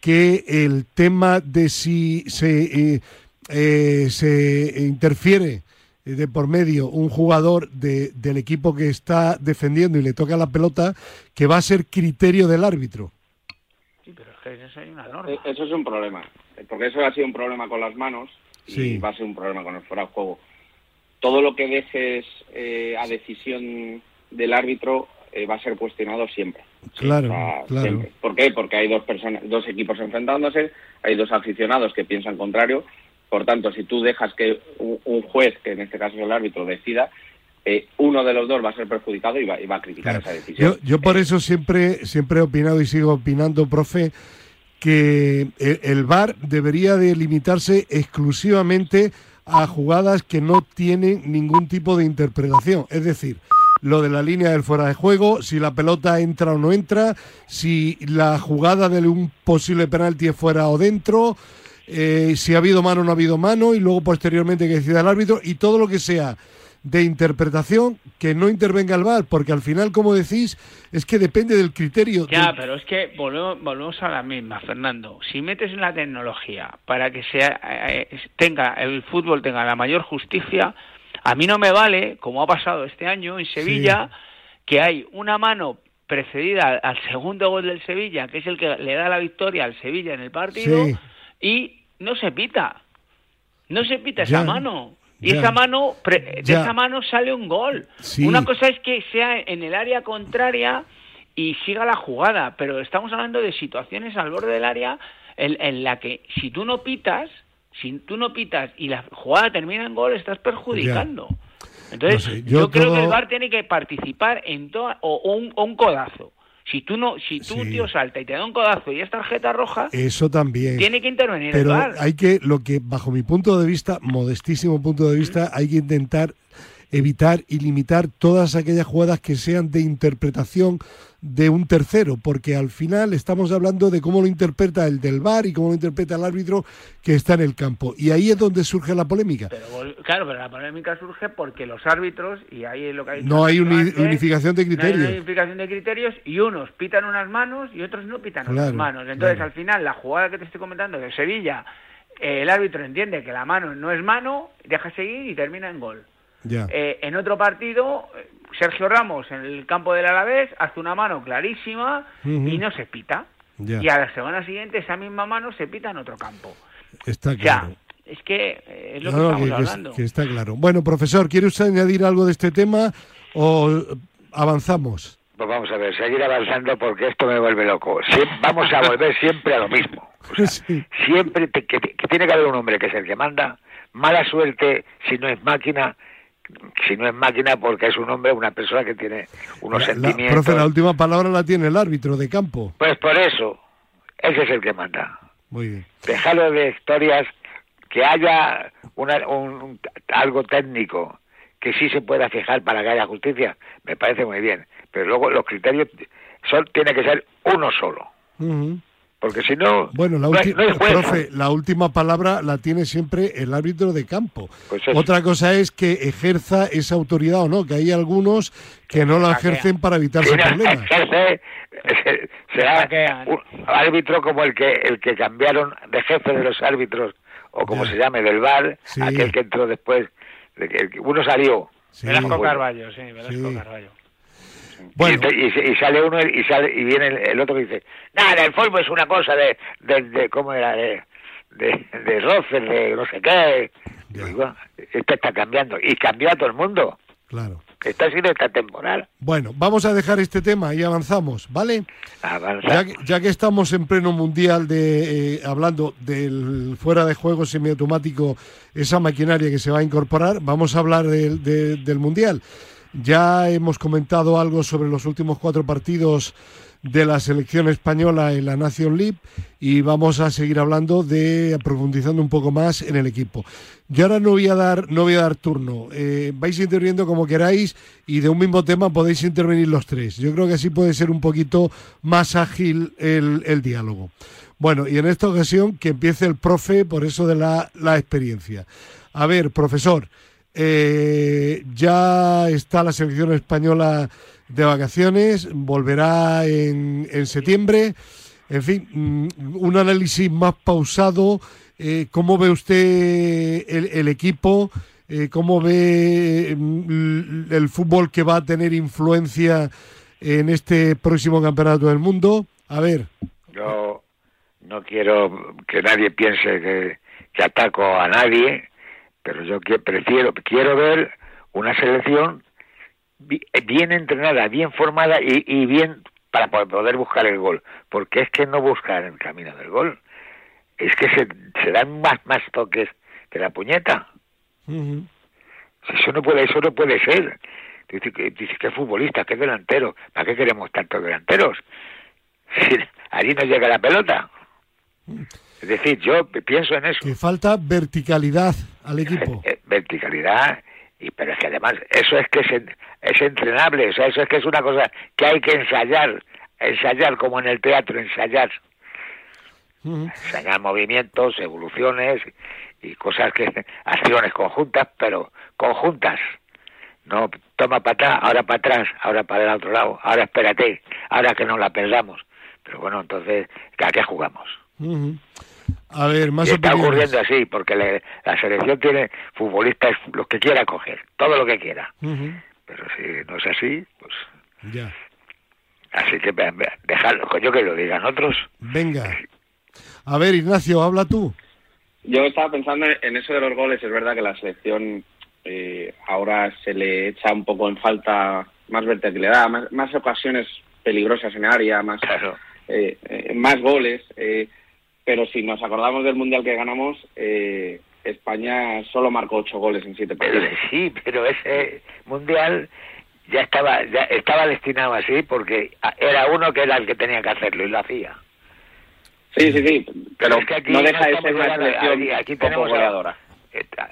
que el tema de si se, eh, eh, se interfiere de por medio un jugador de, del equipo que está defendiendo y le toca la pelota, que va a ser criterio del árbitro. Sí, pero es que eso, una norma. Eh, eso es un problema, porque eso ha sido un problema con las manos y va a ser un problema con el fuera de juego. Todo lo que dejes eh, a decisión del árbitro eh, va a ser cuestionado siempre. Claro, claro. ¿Por qué? Porque hay dos personas, dos equipos enfrentándose, hay dos aficionados que piensan contrario por tanto, si tú dejas que un juez, que en este caso es el árbitro, decida, eh, uno de los dos va a ser perjudicado y va, a criticar esa decisión. Yo, por eh, eso siempre, siempre he opinado y sigo opinando, profe, que el, VAR debería de limitarse exclusivamente a jugadas que no tienen ningún tipo de interpretación. Es decir, lo de la línea del fuera de juego, si la pelota entra o no entra, si la jugada de un posible penalti es fuera o dentro, eh, si ha habido mano o no ha habido mano, y luego posteriormente que decida el árbitro, y todo lo que sea de interpretación que no intervenga el VAR, porque al final, como decís, es que depende del criterio. Ya, pero es que volvemos, volvemos a la misma, Fernando. Si metes en la tecnología para que sea, eh, tenga el fútbol tenga la mayor justicia, a mí no me vale, como ha pasado este año en Sevilla, que hay una mano precedida al segundo gol del Sevilla, que es el que le da la victoria al Sevilla en el partido, y no se pita. No se pita esa mano. Y esa mano, de esa mano sale un gol. Una cosa es que sea en el área contraria y siga la jugada, pero estamos hablando de situaciones al borde del área en, en la que si tú no pitas, si tú no pitas y la jugada termina en gol, estás perjudicando. Entonces, yo, creo que el VAR tiene que participar en todo, o, un, un codazo. Si tú no, si tú tío salta y te da un codazo y es tarjeta roja, eso también. tiene que intervenir Pero el hay que, lo que bajo mi punto de vista, modestísimo punto de vista, hay que intentar evitar y limitar todas aquellas jugadas que sean de interpretación de un tercero, porque al final estamos hablando de cómo lo interpreta el del VAR y cómo lo interpreta el árbitro que está en el campo. Y ahí es donde surge la polémica. claro, pero la polémica surge porque los árbitros, y ahí es lo que hay No hay unificación de criterios. No hay unificación de criterios y unos pitan unas manos y otros no pitan unas manos. Entonces, al final, la jugada que te estoy comentando de Sevilla, el árbitro entiende que la mano no es mano, deja seguir y termina en gol. Eh, en otro partido, Sergio Ramos en el campo del Alavés hace una mano clarísima y no se pita. Y a la semana siguiente esa misma mano se pita en otro campo. Está claro. es que eh, es lo que estamos hablando. está claro. Bueno, profesor, ¿quiere usted añadir algo de este tema o avanzamos? Pues vamos a ver, seguir avanzando porque esto me vuelve loco. vamos a volver siempre a lo mismo. Siempre que tiene que haber un hombre que es el que manda. Mala suerte si no es máquina si no es máquina porque es un hombre, una persona que tiene unos sentimientos. profe, la última palabra la tiene el árbitro de campo. Pues por eso, ese es el que manda. Muy bien. Dejarlo de historias, que haya una, un, algo técnico que sí se pueda fijar para que haya justicia, me parece muy bien. Pero luego los criterios son, tiene que ser uno solo porque si no, bueno, la, profe, la última palabra la tiene siempre el árbitro de campo. Pues Otra cosa es que ejerza esa autoridad o no, que hay algunos que no la ejercen para evitarse problemas. Ejerce, será un árbitro como el que el que cambiaron de jefe de los árbitros o como se llame del bar, aquel que entró después, de que uno salió. Velasco Carballo, sí, Velasco Carballo. Y, sale uno y sale y viene el, otro que dice, nada, el fútbol es una cosa de, de, ¿cómo era? De, de, de de no sé qué. esto está cambiando. Y cambió a todo el mundo. Claro. Está siendo esta temporal. Bueno, vamos a dejar este tema y avanzamos, ¿vale? Avanzamos. Ya, que estamos en pleno mundial de eh, hablando del fuera de juego semiautomático, esa maquinaria que se va a incorporar, vamos a hablar del, del mundial. Ya hemos comentado algo sobre los últimos cuatro partidos de la selección española en la Nation League y vamos a seguir hablando de profundizando un poco más en el equipo. Yo ahora no voy a dar no voy a dar turno. Eh, vais interviniendo como queráis y de un mismo tema podéis intervenir los tres. Yo creo que así puede ser un poquito más ágil el, diálogo. Bueno, y en esta ocasión que empiece el profe por eso de la, la experiencia. A ver, profesor, eh, ya está la selección española de vacaciones, volverá en, en septiembre. En fin, mm, un análisis más pausado. Eh, ¿Cómo ve usted el, equipo? Eh, ¿Cómo ve mm, el fútbol que va a tener influencia en este próximo campeonato del mundo? A ver. Yo no quiero que nadie piense que ataco a nadie pero yo prefiero, quiero ver una selección bien entrenada, bien formada y, bien para poder buscar el gol, porque es que no buscar el camino del gol, es que se, dan más, más toques que la puñeta. Eso no puede, eso no puede ser. Dices que, dice, que futbolista, que delantero, ¿para qué queremos tantos delanteros? Si allí no llega la pelota. Es decir, yo pienso en eso. Que falta verticalidad al equipo. Eh, verticalidad, y pero es que además eso es que es, es entrenable, o sea, eso es que es una cosa que hay que ensayar, ensayar como en el teatro, ensayar. Ensayar movimientos, evoluciones y cosas que, acciones conjuntas, pero conjuntas. No, toma para atrás, ahora para atrás, ahora para el otro lado, ahora espérate, ahora que no la perdamos. Pero bueno, entonces, ¿a qué jugamos? A ver, más y está ocurriendo así, porque la selección tiene futbolistas los que quiera coger, todo lo que quiera. Pero si no es así, pues... Ya. Así que dejarlo, yo que lo digan otros. Venga. A ver, Ignacio, habla tú. Yo estaba pensando en eso de los goles. Es verdad que la selección eh, ahora se le echa un poco en falta más verticalidad, más, más ocasiones peligrosas en área, más, eh, eh, más goles. Pero si nos acordamos del mundial que ganamos, España solo marcó ocho goles en siete partidos. Sí, pero ese mundial ya estaba ya estaba destinado así porque era uno que era el que tenía que hacerlo y lo hacía. Sí, sí, sí, pero, es que aquí no deja de ser una selección aquí, tenemos goleadora.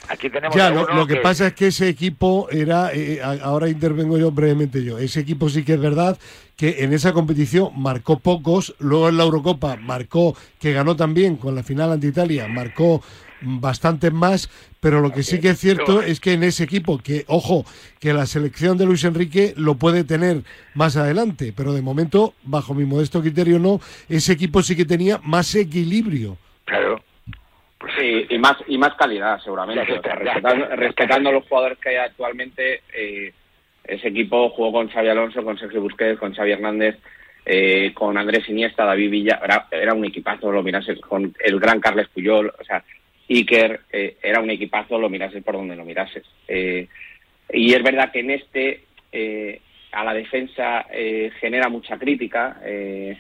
Aquí tenemos ya, lo, que, pasa es que ese equipo era, eh, ahora intervengo yo brevemente yo, ese equipo sí que es verdad que en esa competición marcó pocos, luego en la Eurocopa marcó, que ganó también con la final ante Italia, marcó bastantes más, pero lo que sí que es cierto es que en ese equipo, que ojo, que la selección de Luis Enrique lo puede tener más adelante, pero de momento, bajo mi modesto criterio no, ese equipo sí que tenía más equilibrio. Claro. Sí, y más y más calidad seguramente. respetando, los jugadores que hay actualmente, eh, ese equipo jugó con Xavi Alonso, con Sergio Busquets, con Xavi Hernández, eh, con Andrés Iniesta, David Villa, era, un equipazo, lo miras con el gran Carles Puyol, o sea, Iker eh, era un equipazo, lo mirases por donde lo mirases. Eh, y es verdad que en este eh, a la defensa genera mucha crítica.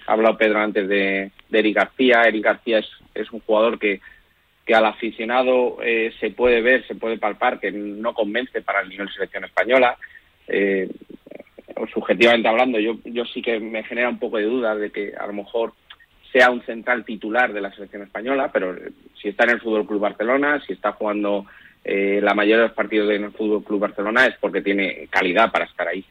ha hablado Pedro antes de, Eric García. Eric García es, es un jugador que, que al aficionado se puede ver, se puede palpar, que no convence para el nivel de selección española. subjetivamente hablando, yo, yo sí que me genera un poco de duda de que a lo mejor sea un central titular de la selección española, pero si está en el Fútbol Club Barcelona, si está jugando eh, la mayoría de los partidos en el Fútbol Club Barcelona es porque tiene calidad para estar ahí.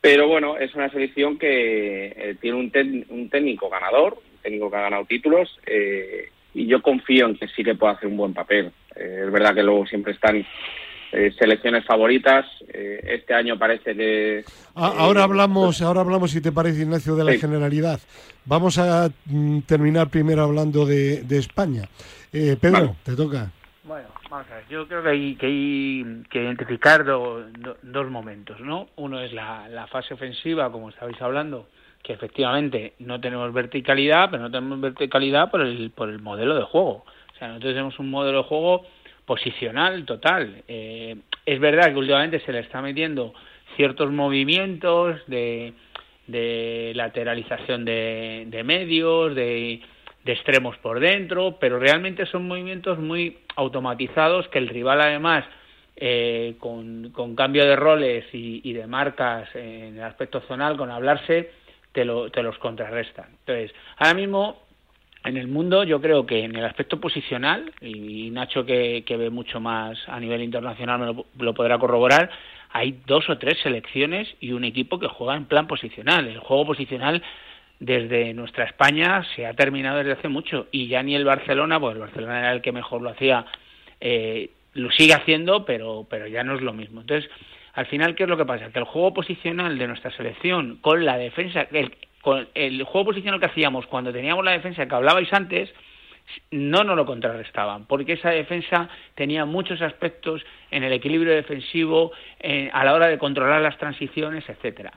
Pero bueno, es una selección que eh, tiene un, un, técnico ganador, un técnico que ha ganado títulos, eh, y yo confío en que sí que pueda hacer un buen papel. es verdad que luego siempre están eh, selecciones favoritas. Eh, este año parece que. Ah, ahora hablamos, ahora hablamos, si te parece, Ignacio, de la generalidad. Vamos a mm, terminar primero hablando de, España. Eh, Pedro, te toca. Bueno, vamos a ver. Yo creo que hay que, hay que identificar dos momentos, ¿no? Uno es la, la fase ofensiva, como estabais hablando, que efectivamente no tenemos verticalidad, pero no tenemos verticalidad por el, por el modelo de juego. O sea, nosotros tenemos un modelo de juego posicional total. Eh, es verdad que últimamente se le está metiendo ciertos movimientos de, de lateralización de, de medios, de, de, extremos por dentro, pero realmente son movimientos muy automatizados que el rival además eh, con, con, cambio de roles y, y, de marcas en el aspecto zonal, con hablarse, te, lo, te los contrarrestan. Entonces, ahora mismo en el mundo yo creo que en el aspecto posicional, y Nacho que, ve mucho más a nivel internacional me lo, podrá corroborar, hay dos o tres selecciones y un equipo que juega en plan posicional. El juego posicional desde nuestra España se ha terminado desde hace mucho y ya ni el Barcelona, pues el Barcelona era el que mejor lo hacía, eh, lo sigue haciendo, pero, pero ya no es lo mismo. Entonces, al final, ¿qué es lo que pasa? Que el juego posicional de nuestra selección con la defensa, el, con el juego posicional que hacíamos cuando teníamos la defensa que hablabais antes, no nos lo contrarrestaban, porque esa defensa tenía muchos aspectos en el equilibrio defensivo, a la hora de controlar las transiciones, etcétera.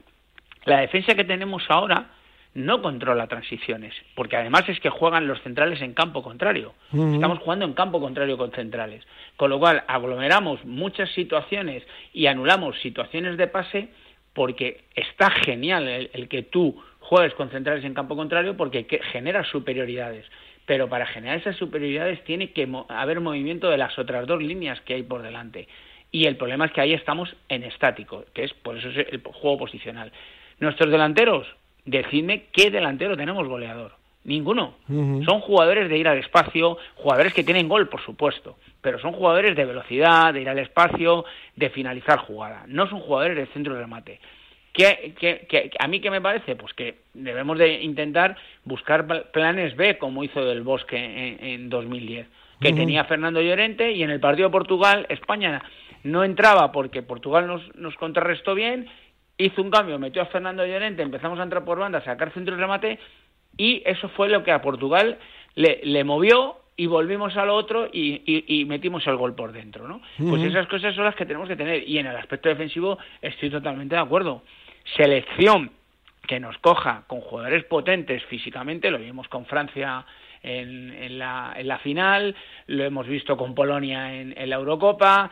La defensa que tenemos ahora no controla transiciones, porque además es que juegan los centrales en campo contrario. Estamos jugando en campo contrario con centrales, con lo cual aglomeramos muchas situaciones y anulamos situaciones de pase porque está genial el que tú juegues con centrales en campo contrario porque genera superioridades. Pero para generar esas superioridades tiene que haber movimiento de las otras dos líneas que hay por delante. Y el problema es que ahí estamos en estático, que es por eso es el juego posicional. Nuestros delanteros, decidme qué delantero tenemos goleador. Ninguno. Son jugadores de ir al espacio, jugadores que tienen gol, por supuesto, pero son jugadores de velocidad, de ir al espacio, de finalizar jugada. No son jugadores de centro de remate. ¿Qué, a mí qué me parece? Pues que debemos de intentar buscar planes B, como hizo Del Bosque en, 2010, que tenía Fernando Llorente y en el partido de Portugal, España no entraba porque Portugal nos, nos contrarrestó bien, hizo un cambio, metió a Fernando Llorente, empezamos a entrar por banda, a sacar centro de remate y eso fue lo que a Portugal le, movió y volvimos a lo otro y, metimos el gol por dentro, ¿no? Pues esas cosas son las que tenemos que tener y en el aspecto defensivo estoy totalmente de acuerdo. Selección que nos coja con jugadores potentes físicamente, lo vimos con Francia en, la, final, lo hemos visto con Polonia en, la Eurocopa,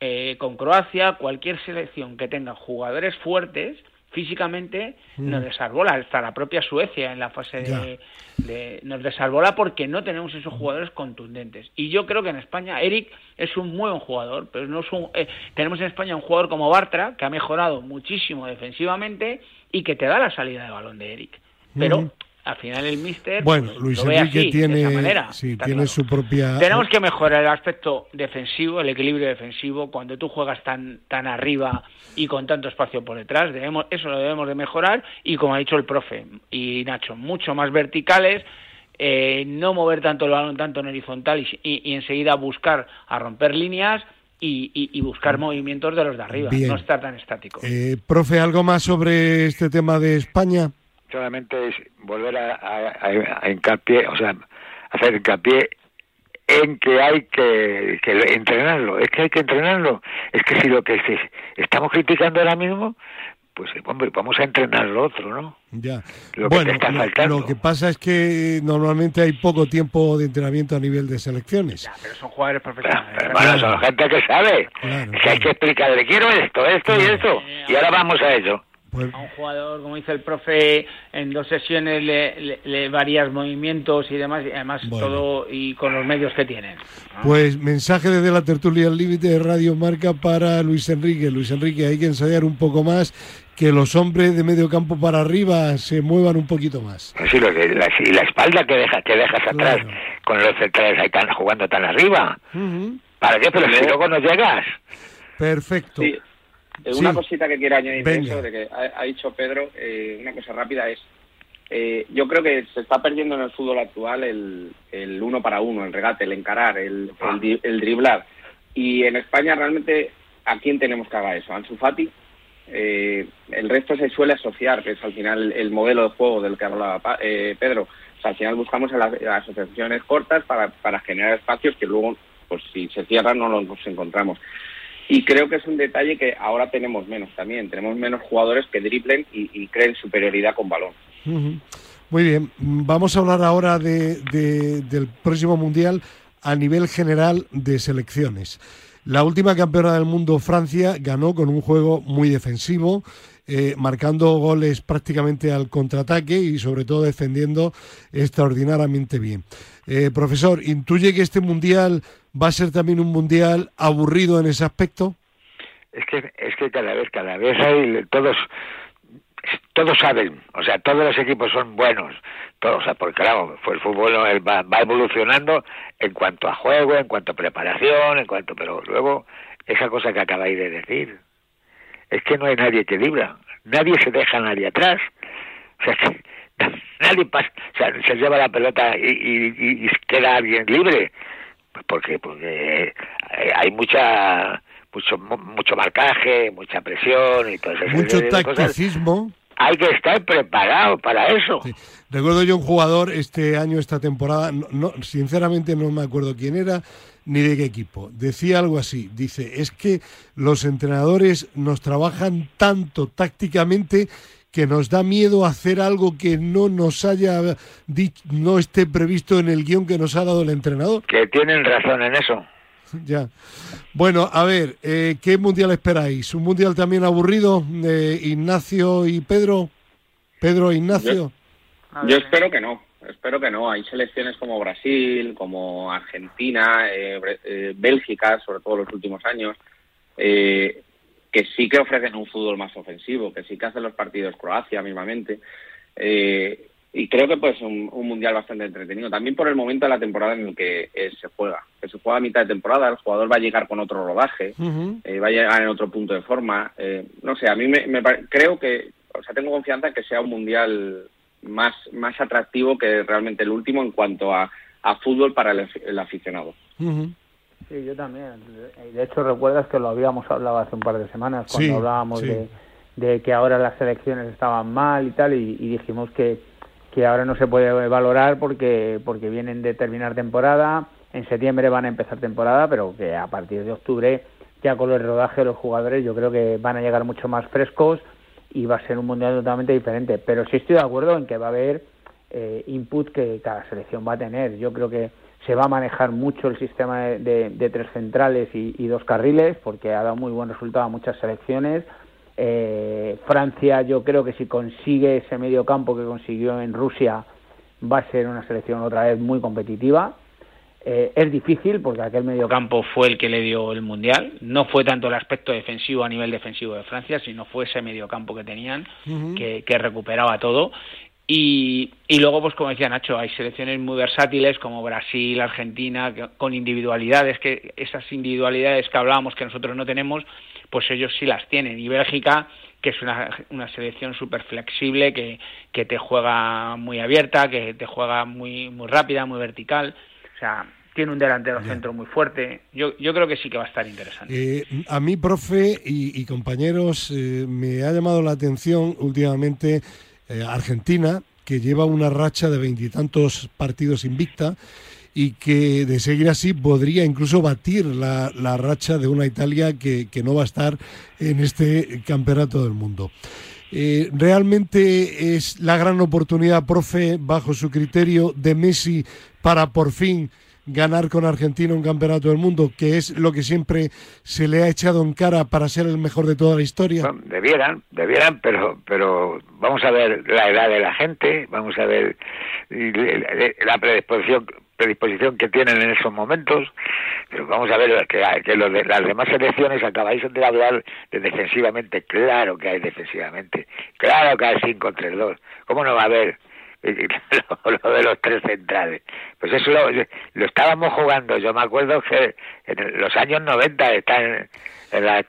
eh, con Croacia, cualquier selección que tenga jugadores fuertes, físicamente mm. nos desarbola, hasta la propia Suecia en la fase de, nos desarbola porque no tenemos esos jugadores contundentes. Y yo creo que en España Eric es un muy buen jugador, pero no es un, eh, tenemos en España un jugador como Bartra que ha mejorado muchísimo defensivamente y que te da la salida de balón de Eric. Pero al final el míster bueno pues, Luis Enrique tiene sí, tiene su propia tenemos que mejorar el aspecto defensivo el equilibrio defensivo cuando tú juegas tan tan arriba y con tanto espacio por detrás debemos eso lo debemos de mejorar y como ha dicho el profe y Nacho mucho más verticales eh, no mover tanto el balón tanto en horizontal y, enseguida buscar a romper líneas y, buscar movimientos de los de arriba, no estar tan estático. Eh, profe, ¿algo más sobre este tema de España? Solamente es volver a, a, hincapié, o sea, hacer hincapié en que hay que, entrenarlo, es que hay que entrenarlo, es que si lo que estamos criticando ahora mismo, pues hombre, vamos a entrenar lo otro, ¿no? Ya. Lo bueno, que lo, que pasa es que normalmente hay poco tiempo de entrenamiento a nivel de selecciones. Ya, pero son jugadores profesionales. Pero, hermano, son gente que sabe. que hay que explicarle, quiero esto, esto y esto. Y ahora vamos a ello. Pues a un jugador, como dice el profe, en dos sesiones le, le, varias movimientos y demás, y además todo y con los medios que tienen. Pues mensaje desde la tertulia al límite de Radio Marca para Luis Enrique. Luis Enrique, hay que ensayar un poco más que los hombres de medio campo para arriba se muevan un poquito más. Pues sí, lo que, la, y la espalda que, deja, que dejas atrás con los centrales ahí tan, jugando tan arriba. ¿Para qué? Pero si luego no llegas. Perfecto. Eh, una cosita que quiero añadir eso, de que ha, dicho Pedro, eh, una cosa rápida es, eh, yo creo que se está perdiendo en el fútbol actual el, el uno para uno, el regate, el encarar, el, el, el, driblar. Y en España realmente, ¿a quién tenemos que haga eso? Ansu Fati. el resto se suele asociar, que es al final el modelo de juego del que hablaba Pedro. O sea, al final buscamos las, asociaciones cortas para, para generar espacios que luego, pues si se cierran, no los encontramos. Y creo que es un detalle que ahora tenemos menos también. Tenemos menos jugadores que driblen y, creen superioridad con balón. Muy bien, vamos a hablar ahora de, del próximo Mundial a nivel general de selecciones. La última campeona del mundo, Francia, ganó con un juego muy defensivo, eh, marcando goles prácticamente al contraataque y sobre todo defendiendo extraordinariamente bien. Eh, profesor, ¿intuye que este mundial va a ser también un mundial aburrido en ese aspecto? Es que, es que cada vez, cada vez hay todos, todos saben, o sea, todos los equipos son buenos, todos, o sea, porque claro, fue el fútbol va, va, evolucionando en cuanto a juego, en cuanto a preparación, en cuanto, pero luego esa cosa que acabáis de decir, es que no hay nadie que libra, nadie se deja a nadie atrás, o sea, que nadie pasa, o sea, se lleva la pelota y, y queda alguien libre, porque porque hay mucha mucho mucho marcaje, mucha presión y todo eso. Mucho tacticismo. Hay que estar preparado para eso. Recuerdo yo un jugador este año, esta temporada, no, sinceramente no me acuerdo quién era ni de qué equipo. Decía algo así, dice, es que los entrenadores nos trabajan tanto tácticamente que nos da miedo hacer algo que no nos haya dicho, no esté previsto en el guion que nos ha dado el entrenador. Que tienen razón en eso. Ya. Bueno, a ver, eh, ¿qué mundial esperáis? ¿Un mundial también aburrido de Ignacio y Pedro? Pedro e Ignacio. Yo, espero que no, espero que no. Hay selecciones como Brasil, como Argentina, eh, eh, Bélgica, sobre todo los últimos años, eh, que sí que ofrecen un fútbol más ofensivo, que sí que hacen los partidos Croacia mismamente. Eh, y creo que puede ser un, mundial bastante entretenido. También por el momento de la temporada en el que eh, se juega. Que se juega a mitad de temporada, el jugador va a llegar con otro rodaje, eh, va a llegar en otro punto de forma. Eh, no sé, a mí me, creo que, o sea, tengo confianza en que sea un mundial más, más atractivo que realmente el último en cuanto a, a fútbol para el, aficionado. Sí, yo también. De hecho, recuerdas que lo habíamos hablado hace un par de semanas cuando hablábamos de, de, que ahora las selecciones estaban mal y tal, y dijimos que que ahora no se puede valorar porque, porque vienen de terminar temporada, en septiembre van a empezar temporada, pero que a partir de octubre, ya con el rodaje de los jugadores, yo creo que van a llegar mucho más frescos y va a ser un mundial totalmente diferente. Pero sí estoy de acuerdo en que va a haber eh, input que cada selección va a tener. Yo creo que se va a manejar mucho el sistema de, tres centrales y, y, dos carriles, porque ha dado muy buen resultado a muchas selecciones. Eh, Francia, yo creo que si consigue ese medio campo que consiguió en Rusia, va a ser una selección otra vez muy competitiva. Eh, es difícil porque aquel medio campo fue el que le dio el mundial. No fue tanto el aspecto defensivo a nivel defensivo de Francia, sino fue ese medio campo que tenían que, recuperaba todo. Y, y, luego, pues como decía Nacho, hay selecciones muy versátiles como Brasil, Argentina, con individualidades, que esas individualidades que hablábamos que nosotros no tenemos, pues ellos sí las tienen. Y Bélgica, que es una, una selección súper flexible, que, que te juega muy abierta, que te juega muy, muy rápida, muy vertical. O sea, tiene un delantero centro muy fuerte. Yo, yo creo que sí que va a estar interesante. Eh, a mí, profe y, compañeros, eh, me ha llamado la atención últimamente eh, Argentina, que lleva una racha de veintitantos partidos invicta y que de seguir así podría incluso batir la, racha de una Italia que, no va a estar en este campeonato del mundo. Eh, realmente es la gran oportunidad, profe, bajo su criterio de Messi para por fin ganar con Argentina un campeonato del mundo, que es lo que siempre se le ha echado en cara para ser el mejor de toda la historia? debieran, debieran, pero, pero vamos a ver la edad de la gente, vamos a ver la predisposición predisposición que tienen en esos momentos, pero vamos a ver que, las demás selecciones acabáis de hablar de defensivamente, claro que hay defensivamente, claro que hay 5-3-2, ¿cómo no va a haber lo, de los tres centrales. Pues eso lo, lo, estábamos jugando. Yo me acuerdo que en los años 90 está en, la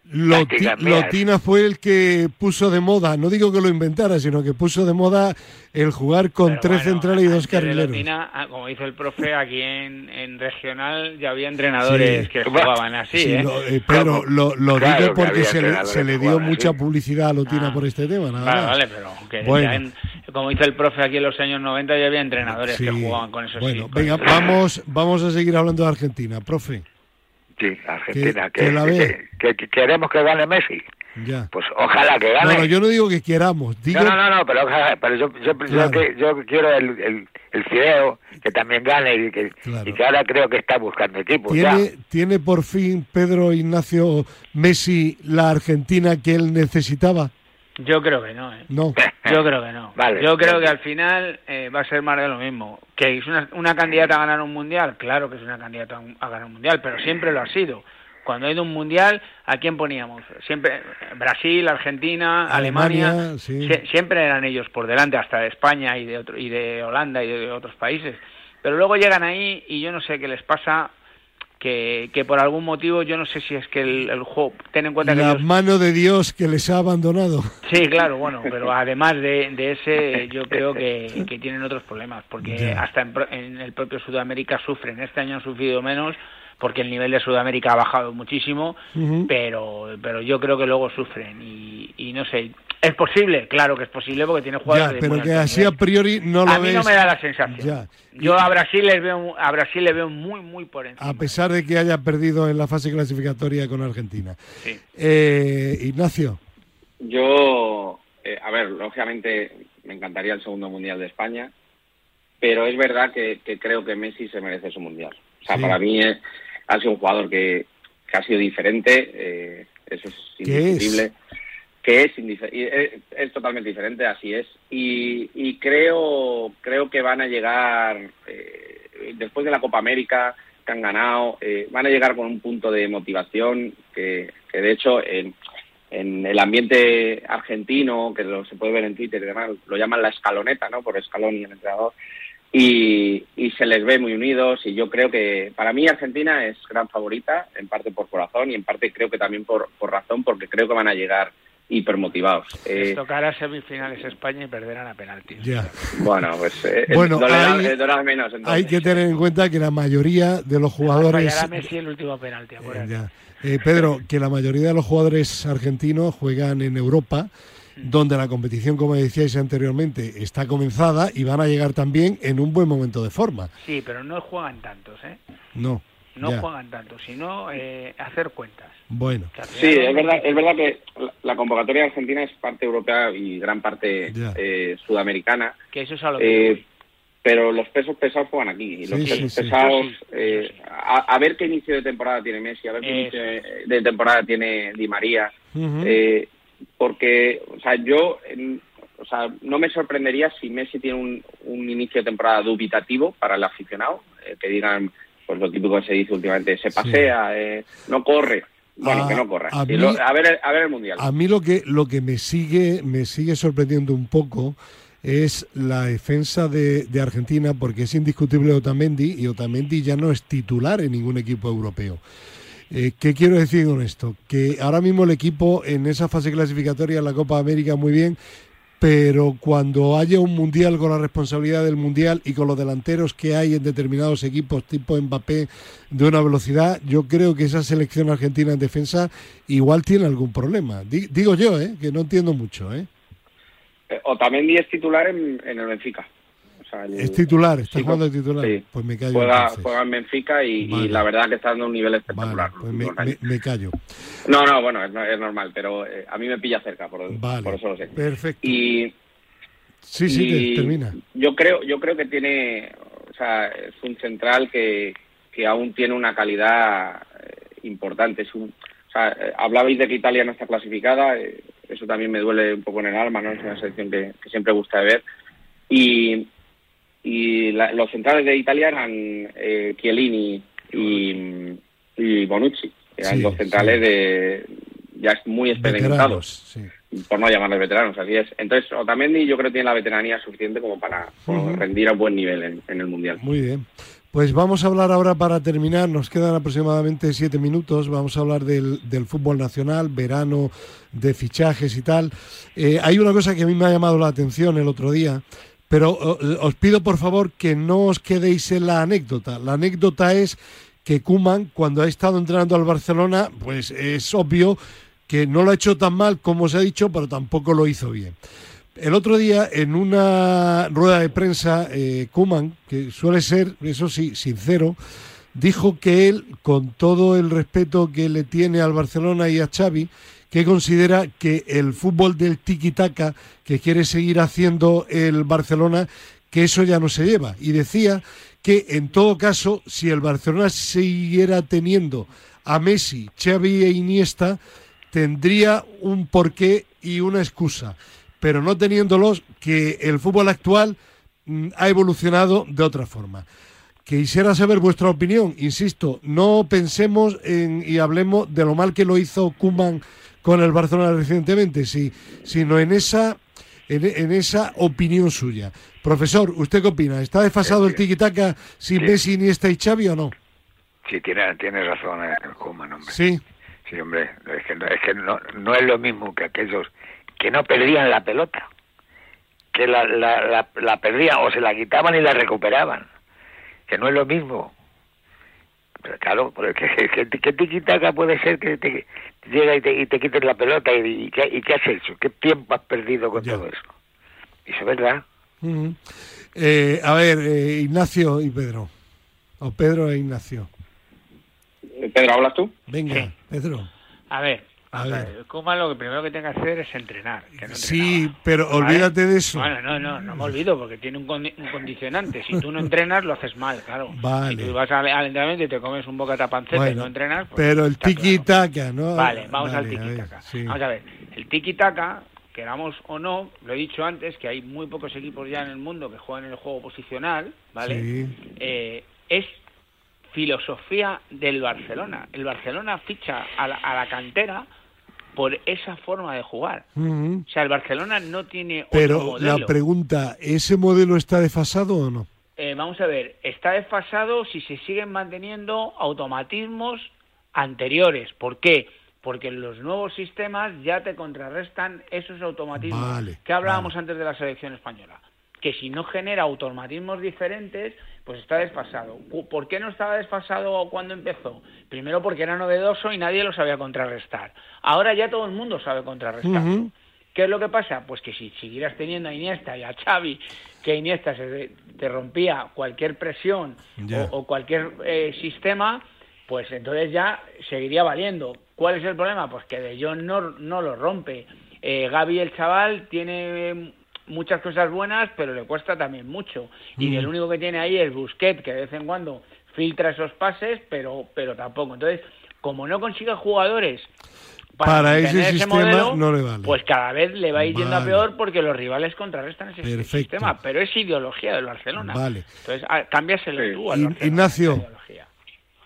Lotina fue el que puso de moda, no digo que lo inventara, sino que puso de moda el jugar con tres centrales y dos carrileros. Lotina, ah, como dice el profe, aquí en, regional ya había entrenadores que jugaban así. ¿eh? eh pero lo, lo digo porque se le, se le, dio mucha publicidad a Lotina ah. por este tema. Nada Vale, pero que como dice el profe aquí en los años 90 ya había entrenadores que jugaban con esos Bueno, venga, vamos, vamos a seguir hablando de Argentina, profe. Sí, Argentina, que, queremos que gane Messi. Ya. Pues ojalá que gane. No, yo no digo que queramos. Digo... No, no, no, pero, ojalá, pero yo, yo, yo, quiero el, el, el Fideo que también gane y que, y que ahora creo que está buscando equipo. ¿Tiene, ¿Tiene por fin Pedro Ignacio Messi la Argentina que él necesitaba? Yo creo que no, ¿eh? No. Yo creo que no. Yo creo que al final eh, va a ser más de lo mismo. ¿Que es una, una candidata a ganar un mundial? Claro que es una candidata a ganar un mundial, pero siempre lo ha sido. Cuando ha ido un mundial, ¿a quién poníamos? Siempre Brasil, Argentina, Alemania, siempre eran ellos por delante, hasta de España y de, otro, y de Holanda y de otros países. Pero luego llegan ahí y yo no sé qué les pasa, que, que, por algún motivo yo no sé si es que el, juego ten en cuenta la que mano de Dios que les ha abandonado. Sí claro bueno pero además de, de ese yo creo que, que, tienen otros problemas porque hasta en, el propio Sudamérica sufren. Este año han sufrido menos porque el nivel de Sudamérica ha bajado muchísimo pero pero yo creo que luego sufren y, y no sé es posible, claro que es posible porque tiene jugadores ya, pero que así a priori no lo A mí no me da la sensación. Yo a Brasil les veo a Brasil le veo muy muy por encima. A pesar de que haya perdido en la fase clasificatoria con Argentina. Eh, Ignacio. Yo eh, a ver, lógicamente me encantaría el segundo mundial de España, pero es verdad que, creo que Messi se merece su mundial. O sea, para mí ha sido un jugador que, ha sido diferente, eh, eso es indiscutible que es, eh, es, totalmente diferente, así es. Y, creo, creo que van a llegar, eh, después de la Copa América que han ganado, eh, van a llegar con un punto de motivación que, de hecho en el ambiente argentino, que lo, se puede ver en Twitter y demás, lo llaman la escaloneta, ¿no? Por escalón y el entrenador. Y, y, se les ve muy unidos y yo creo que para mí Argentina es gran favorita, en parte por corazón y en parte creo que también por, por razón, porque creo que van a llegar hipermotivados. Eh, tocará semifinales España y perderán a penaltis. Ya. Bueno, pues eh, bueno, hay, menos, hay, que tener en cuenta que la mayoría de los jugadores... Fallará Messi el último penalti, eh, eh, Pedro, que la mayoría de los jugadores argentinos juegan en Europa. Donde la competición, como decíais anteriormente, está comenzada y van a llegar también en un buen momento de forma. Sí, pero no juegan tantos, ¿eh? No. No juegan tantos, sino eh, hacer cuentas. Bueno. Sí, es verdad, es verdad que la convocatoria argentina es parte europea y gran parte eh, sudamericana. Que eso es a lo que pero los pesos pesados juegan aquí. Y los pesos pesados, eh, a, ver qué inicio de temporada tiene Messi, a ver qué inicio de, temporada tiene Di María. eh, porque, o sea, yo, o sea, no me sorprendería si Messi tiene un, un inicio de temporada dubitativo para el aficionado, eh, que digan, pues lo típico que se dice últimamente, se pasea, eh, no corre. Bueno, que no corra. A, a, ver, a ver el mundial. A mí lo que lo que me sigue me sigue sorprendiendo un poco es la defensa de, Argentina porque es indiscutible Otamendi y Otamendi ya no es titular en ningún equipo europeo. Eh, ¿Qué quiero decir con esto? Que ahora mismo el equipo en esa fase clasificatoria en la Copa América muy bien, pero cuando haya un mundial con la responsabilidad del mundial y con los delanteros que hay en determinados equipos tipo Mbappé de una velocidad, yo creo que esa selección argentina en defensa igual tiene algún problema. Digo yo, ¿eh? que no entiendo mucho. ¿eh? Eh, Otamendi es titular en, el Benfica. Es titular, está jugando de titular. Pues me callo. Juega, juega en Benfica y, la verdad que está dando un nivel espectacular. pues me, callo. No, no, bueno, es, normal, pero eh, a mí me pilla cerca, por, por, eso lo sé. Perfecto. Y, sí, sí, termina. Yo creo, yo creo que tiene, o sea, es un central que, que aún tiene una calidad eh, importante. Es un, o sea, hablabais de que Italia no está clasificada eso también me duele un poco en el alma, ¿no? Es una selección que, siempre gusta de ver. Y, y los centrales de Italia eran eh, Chiellini y, y Bonucci, eran dos centrales de ya muy experimentados, por no llamarles veteranos, así es. Entonces, Otamendi yo creo que tiene la veteranía suficiente como para rendir a buen nivel en, en el Mundial. Muy bien. Pues vamos a hablar ahora para terminar, nos quedan aproximadamente siete minutos, vamos a hablar del, fútbol nacional, verano, de fichajes y tal. Eh, hay una cosa que a mí me ha llamado la atención el otro día, pero os pido por favor que no os quedéis en la anécdota. La anécdota es que Kuman, cuando ha estado entrenando al Barcelona, pues es obvio que no lo ha hecho tan mal como se ha dicho, pero tampoco lo hizo bien. El otro día, en una rueda de prensa, eh, Kuman, que suele ser, eso sí, sincero, dijo que él, con todo el respeto que le tiene al Barcelona y a Xavi, que considera que el fútbol del tiki-taka que quiere seguir haciendo el Barcelona, que eso ya no se lleva. Y decía que, en todo caso, si el Barcelona siguiera teniendo a Messi, Xavi e Iniesta, tendría un porqué y una excusa pero no teniéndolos, que el fútbol actual mm, ha evolucionado de otra forma. Quisiera saber vuestra opinión, insisto, no pensemos en, y hablemos de lo mal que lo hizo Kuman con el Barcelona recientemente, sí, sino en esa, en, esa opinión suya. Profesor, ¿usted qué opina? ¿Está desfasado el tiki-taka sin Messi, Iniesta y Xavi o no? Sí, tiene, tiene razón el eh, hombre. Sí. Sí, hombre, es que, es que no, no es lo mismo que aquellos que no perdían la pelota, que la, la, la, perdían o se la quitaban y la recuperaban, que no es lo mismo. Pero claro, ¿qué, qué, tiquitaca puede ser que te, llega y te, y te quites la pelota y, ¿qué, y, qué, has hecho? ¿Qué tiempo has perdido con todo eso? Y eso es verdad. Eh, a ver, eh, Ignacio y Pedro. O Pedro e Ignacio. Pedro, ¿hablas tú? Venga, Pedro. A ver, a ver. lo que primero que tenga que hacer es entrenar. sí, pero olvídate de eso. Bueno, no, no, no me olvido porque tiene un, condicionante. Si tú no entrenas, lo haces mal, claro. Vale. Si tú vas al, entrenamiento y te comes un bocata panceta y no entrenas. Pues pero el tiki-taka, ¿no? Vale, vamos al tiki-taka. Vamos a ver, el tiki-taka, queramos o no, lo he dicho antes, que hay muy pocos equipos ya en el mundo que juegan en el juego posicional, ¿vale? Eh, es filosofía del Barcelona. El Barcelona ficha a la, a la cantera por esa forma de jugar. O sea, el Barcelona no tiene Pero otro modelo. la pregunta, ¿ese modelo está desfasado o no? Eh, vamos a ver, está desfasado si se siguen manteniendo automatismos anteriores. ¿Por qué? Porque los nuevos sistemas ya te contrarrestan esos automatismos Vale, que hablábamos antes de la selección española. Que si no genera automatismos diferentes, pues está desfasado. ¿Por qué no estaba desfasado cuando empezó? Primero porque era novedoso y nadie lo sabía contrarrestar. Ahora ya todo el mundo sabe contrarrestarlo. Ujú. ¿Qué es lo que pasa? Pues que si siguieras teniendo a Iniesta y a Xavi, que Iniesta se te rompía cualquier presión o cualquier eh, sistema, pues entonces ya seguiría valiendo. ¿Cuál es el problema? Pues que De Jong no, no lo rompe. Eh, Gaby, el chaval, tiene muchas cosas buenas, pero le cuesta también mucho. Y el único que tiene ahí es Busquets, que de vez en cuando filtra esos pases, pero, pero tampoco. Entonces, como no consigue jugadores Para ese sistema no le vale. Pues cada vez le va a ir yendo a peor porque los rivales contrarrestan ese Perfecto. sistema. Pero es ideología del Barcelona. Vale. Entonces, ah, cámbiaselo Sí. tú al In- Barcelona, Ignacio.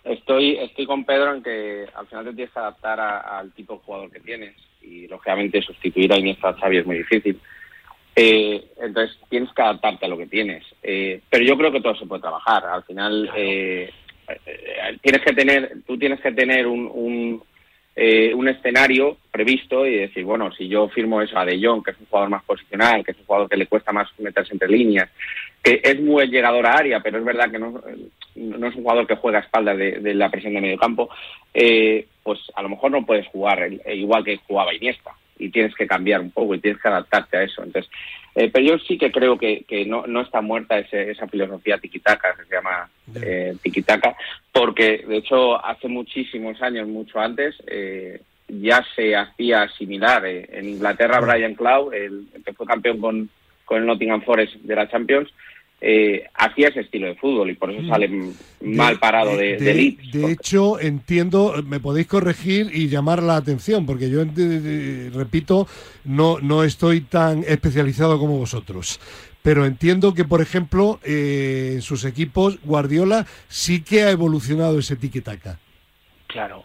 Estoy, estoy con Pedro en que al final te tienes que adaptar a- al tipo de jugador que tienes y lógicamente sustituir a Iniesta a Xavi es muy difícil. Eh, entonces tienes que adaptarte a lo que tienes. Eh, pero yo creo que todo se puede trabajar. Al final eh, eh, tienes que tener, tú tienes que tener un, un, eh, un escenario previsto y decir, bueno, si yo firmo eso a De Jong, que es un jugador más posicional, que es un jugador que le cuesta más meterse entre líneas, que es muy llegador a área, pero es verdad que no, no es un jugador que juega a espaldas de, de la presión de medio campo, eh, pues a lo mejor no puedes jugar igual que jugaba Iniesta y tienes que cambiar un poco y tienes que adaptarte a eso. Entonces, eh, pero yo sí que creo que, que no, no está muerta ese- esa filosofía tiquitaca que se llama eh, tiquitaca, porque de hecho hace muchísimos años, mucho antes, eh, ya se hacía similar. eh. En Inglaterra, Brian Clough, el, el que fue campeón con, con el Nottingham Forest de la Champions, eh, hacía ese estilo de fútbol y por eso sale m- mal parado de, de, Leeds, de porque- hecho, entiendo, me podéis corregir y llamar la atención, porque yo, repito, no, no estoy tan especializado como vosotros. Pero entiendo que, por ejemplo, eh, en sus equipos, Guardiola sí que ha evolucionado ese tiki-taka. Claro.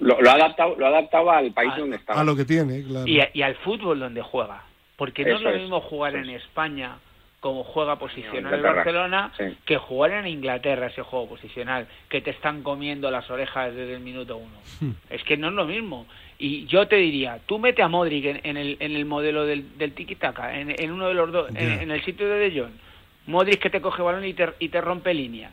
lo, lo ha adaptado, lo ha adaptado al país donde estaba. A lo que tiene, claro. Y, a- y al fútbol donde juega. Porque no es lo mismo jugar en es. España como juega posicional el Inglaterra, Barcelona sí. que jugar en Inglaterra ese juego posicional que te están comiendo las orejas desde el minuto uno. Hmm. Es que no es lo mismo. Y yo te diría, tú mete a Modric en, en el, en el modelo del, del tiki-taka, en, en uno de los dos, en, el sitio de De Jong. Modric que te coge balón y te, y te rompe líneas.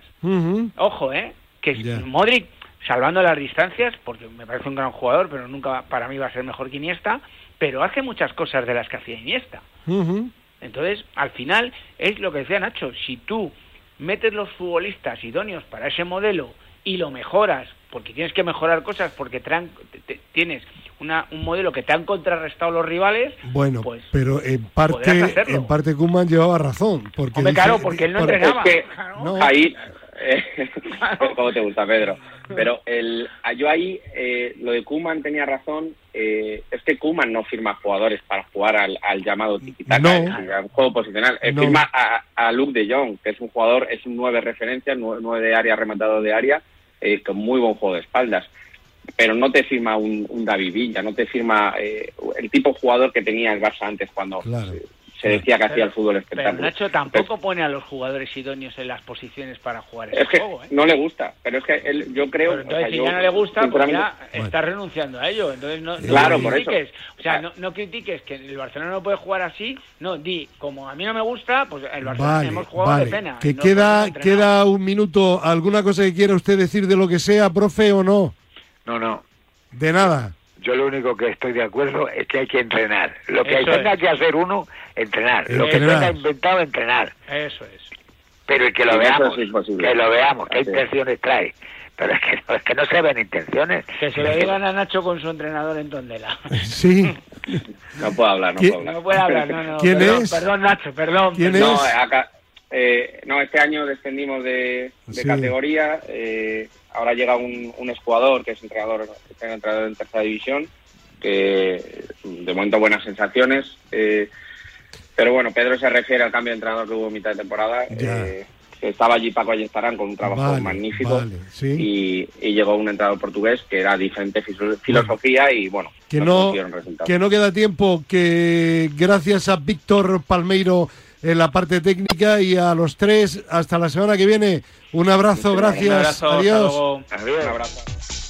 Ojo, ¿eh? Que. Modric, salvando las distancias, porque me parece un gran jugador, pero nunca para mí va a ser mejor que Iniesta, pero hace muchas cosas de las que hacía Iniesta. Ujú. Entonces, al final, es lo que decía Nacho, si tú metes los futbolistas idóneos para ese modelo y lo mejoras, porque tienes que mejorar cosas, porque te han- te- te- tienes una, un modelo que te han contrarrestado los rivales, Bueno, pues pero en parte, en parte Koeman llevaba razón. Porque Hombre, dice- claro, porque él no entrenaba. Es que Claro. No. ahí, eh, ¿cómo te gusta, Pedro? Pero el, yo ahí, eh, lo de Kuman tenía razón, eh, es que Kuman no firma jugadores para jugar al, al llamado tiki-taka, No. un juego posicional. Eh, No. Firma a, a Luke de Jong, que es un jugador, es un nueve referencia, nue- nueve de área, rematado de área, eh, con muy buen juego de espaldas. Pero no te firma un, un David Villa, no te firma eh, el tipo de jugador que tenía el Barça antes cuando Claro. Se, decía que hacía el fútbol pero espectáculo. Nacho tampoco pone a los jugadores idóneos en las posiciones para jugar ese Es que juego, ¿eh? no le gusta, pero es que él, yo creo... Pero o entonces, sea, si yo, ya no le gusta, pues ya Bueno. está renunciando a ello. Entonces, no, no Claro, por eso. critiques. O sea, Ah. no, no critiques que el Barcelona no puede jugar así. No, di, como a mí no me gusta, pues el Barcelona Vale, hemos jugado vale. de pena. Que No, queda, no queda un minuto. ¿Alguna cosa que quiera usted decir de lo que sea, profe, o no? No, no. De nada. Yo lo único que estoy de acuerdo es que hay que entrenar. Lo que Eso tenga es. que hacer uno, entrenar. Lo que tenga inventado, entrenar. Eso es. Pero que lo veamos, es que lo veamos, qué Así es. intenciones trae. Pero es que, no, es que no se ven intenciones. Que se lo digan a Nacho con su entrenador en Tondela. Sí. No puedo hablar, no ¿Quién- puedo hablar. No puede hablar, no, no. ¿Quién perdón, es? Perdón, Nacho, perdón. ¿Quién perdón. No, acá, eh, no, este año descendimos de, de Sí. categoría. eh, ahora llega un, un exjugador que es entrenador, entrenador en tercera división, que de momento buenas sensaciones. eh, pero bueno, Pedro se refiere al cambio de entrenador que hubo en mitad de temporada. Eh, estaba allí Paco Ayestarán con un trabajo magnífico y, llegó un entrenador portugués que era diferente filosofía y bueno, que no, que no queda tiempo, que gracias a Víctor Palmeiro en la parte técnica y a los tres hasta la semana que viene. Un abrazo, gracias. adiós. Un abrazo.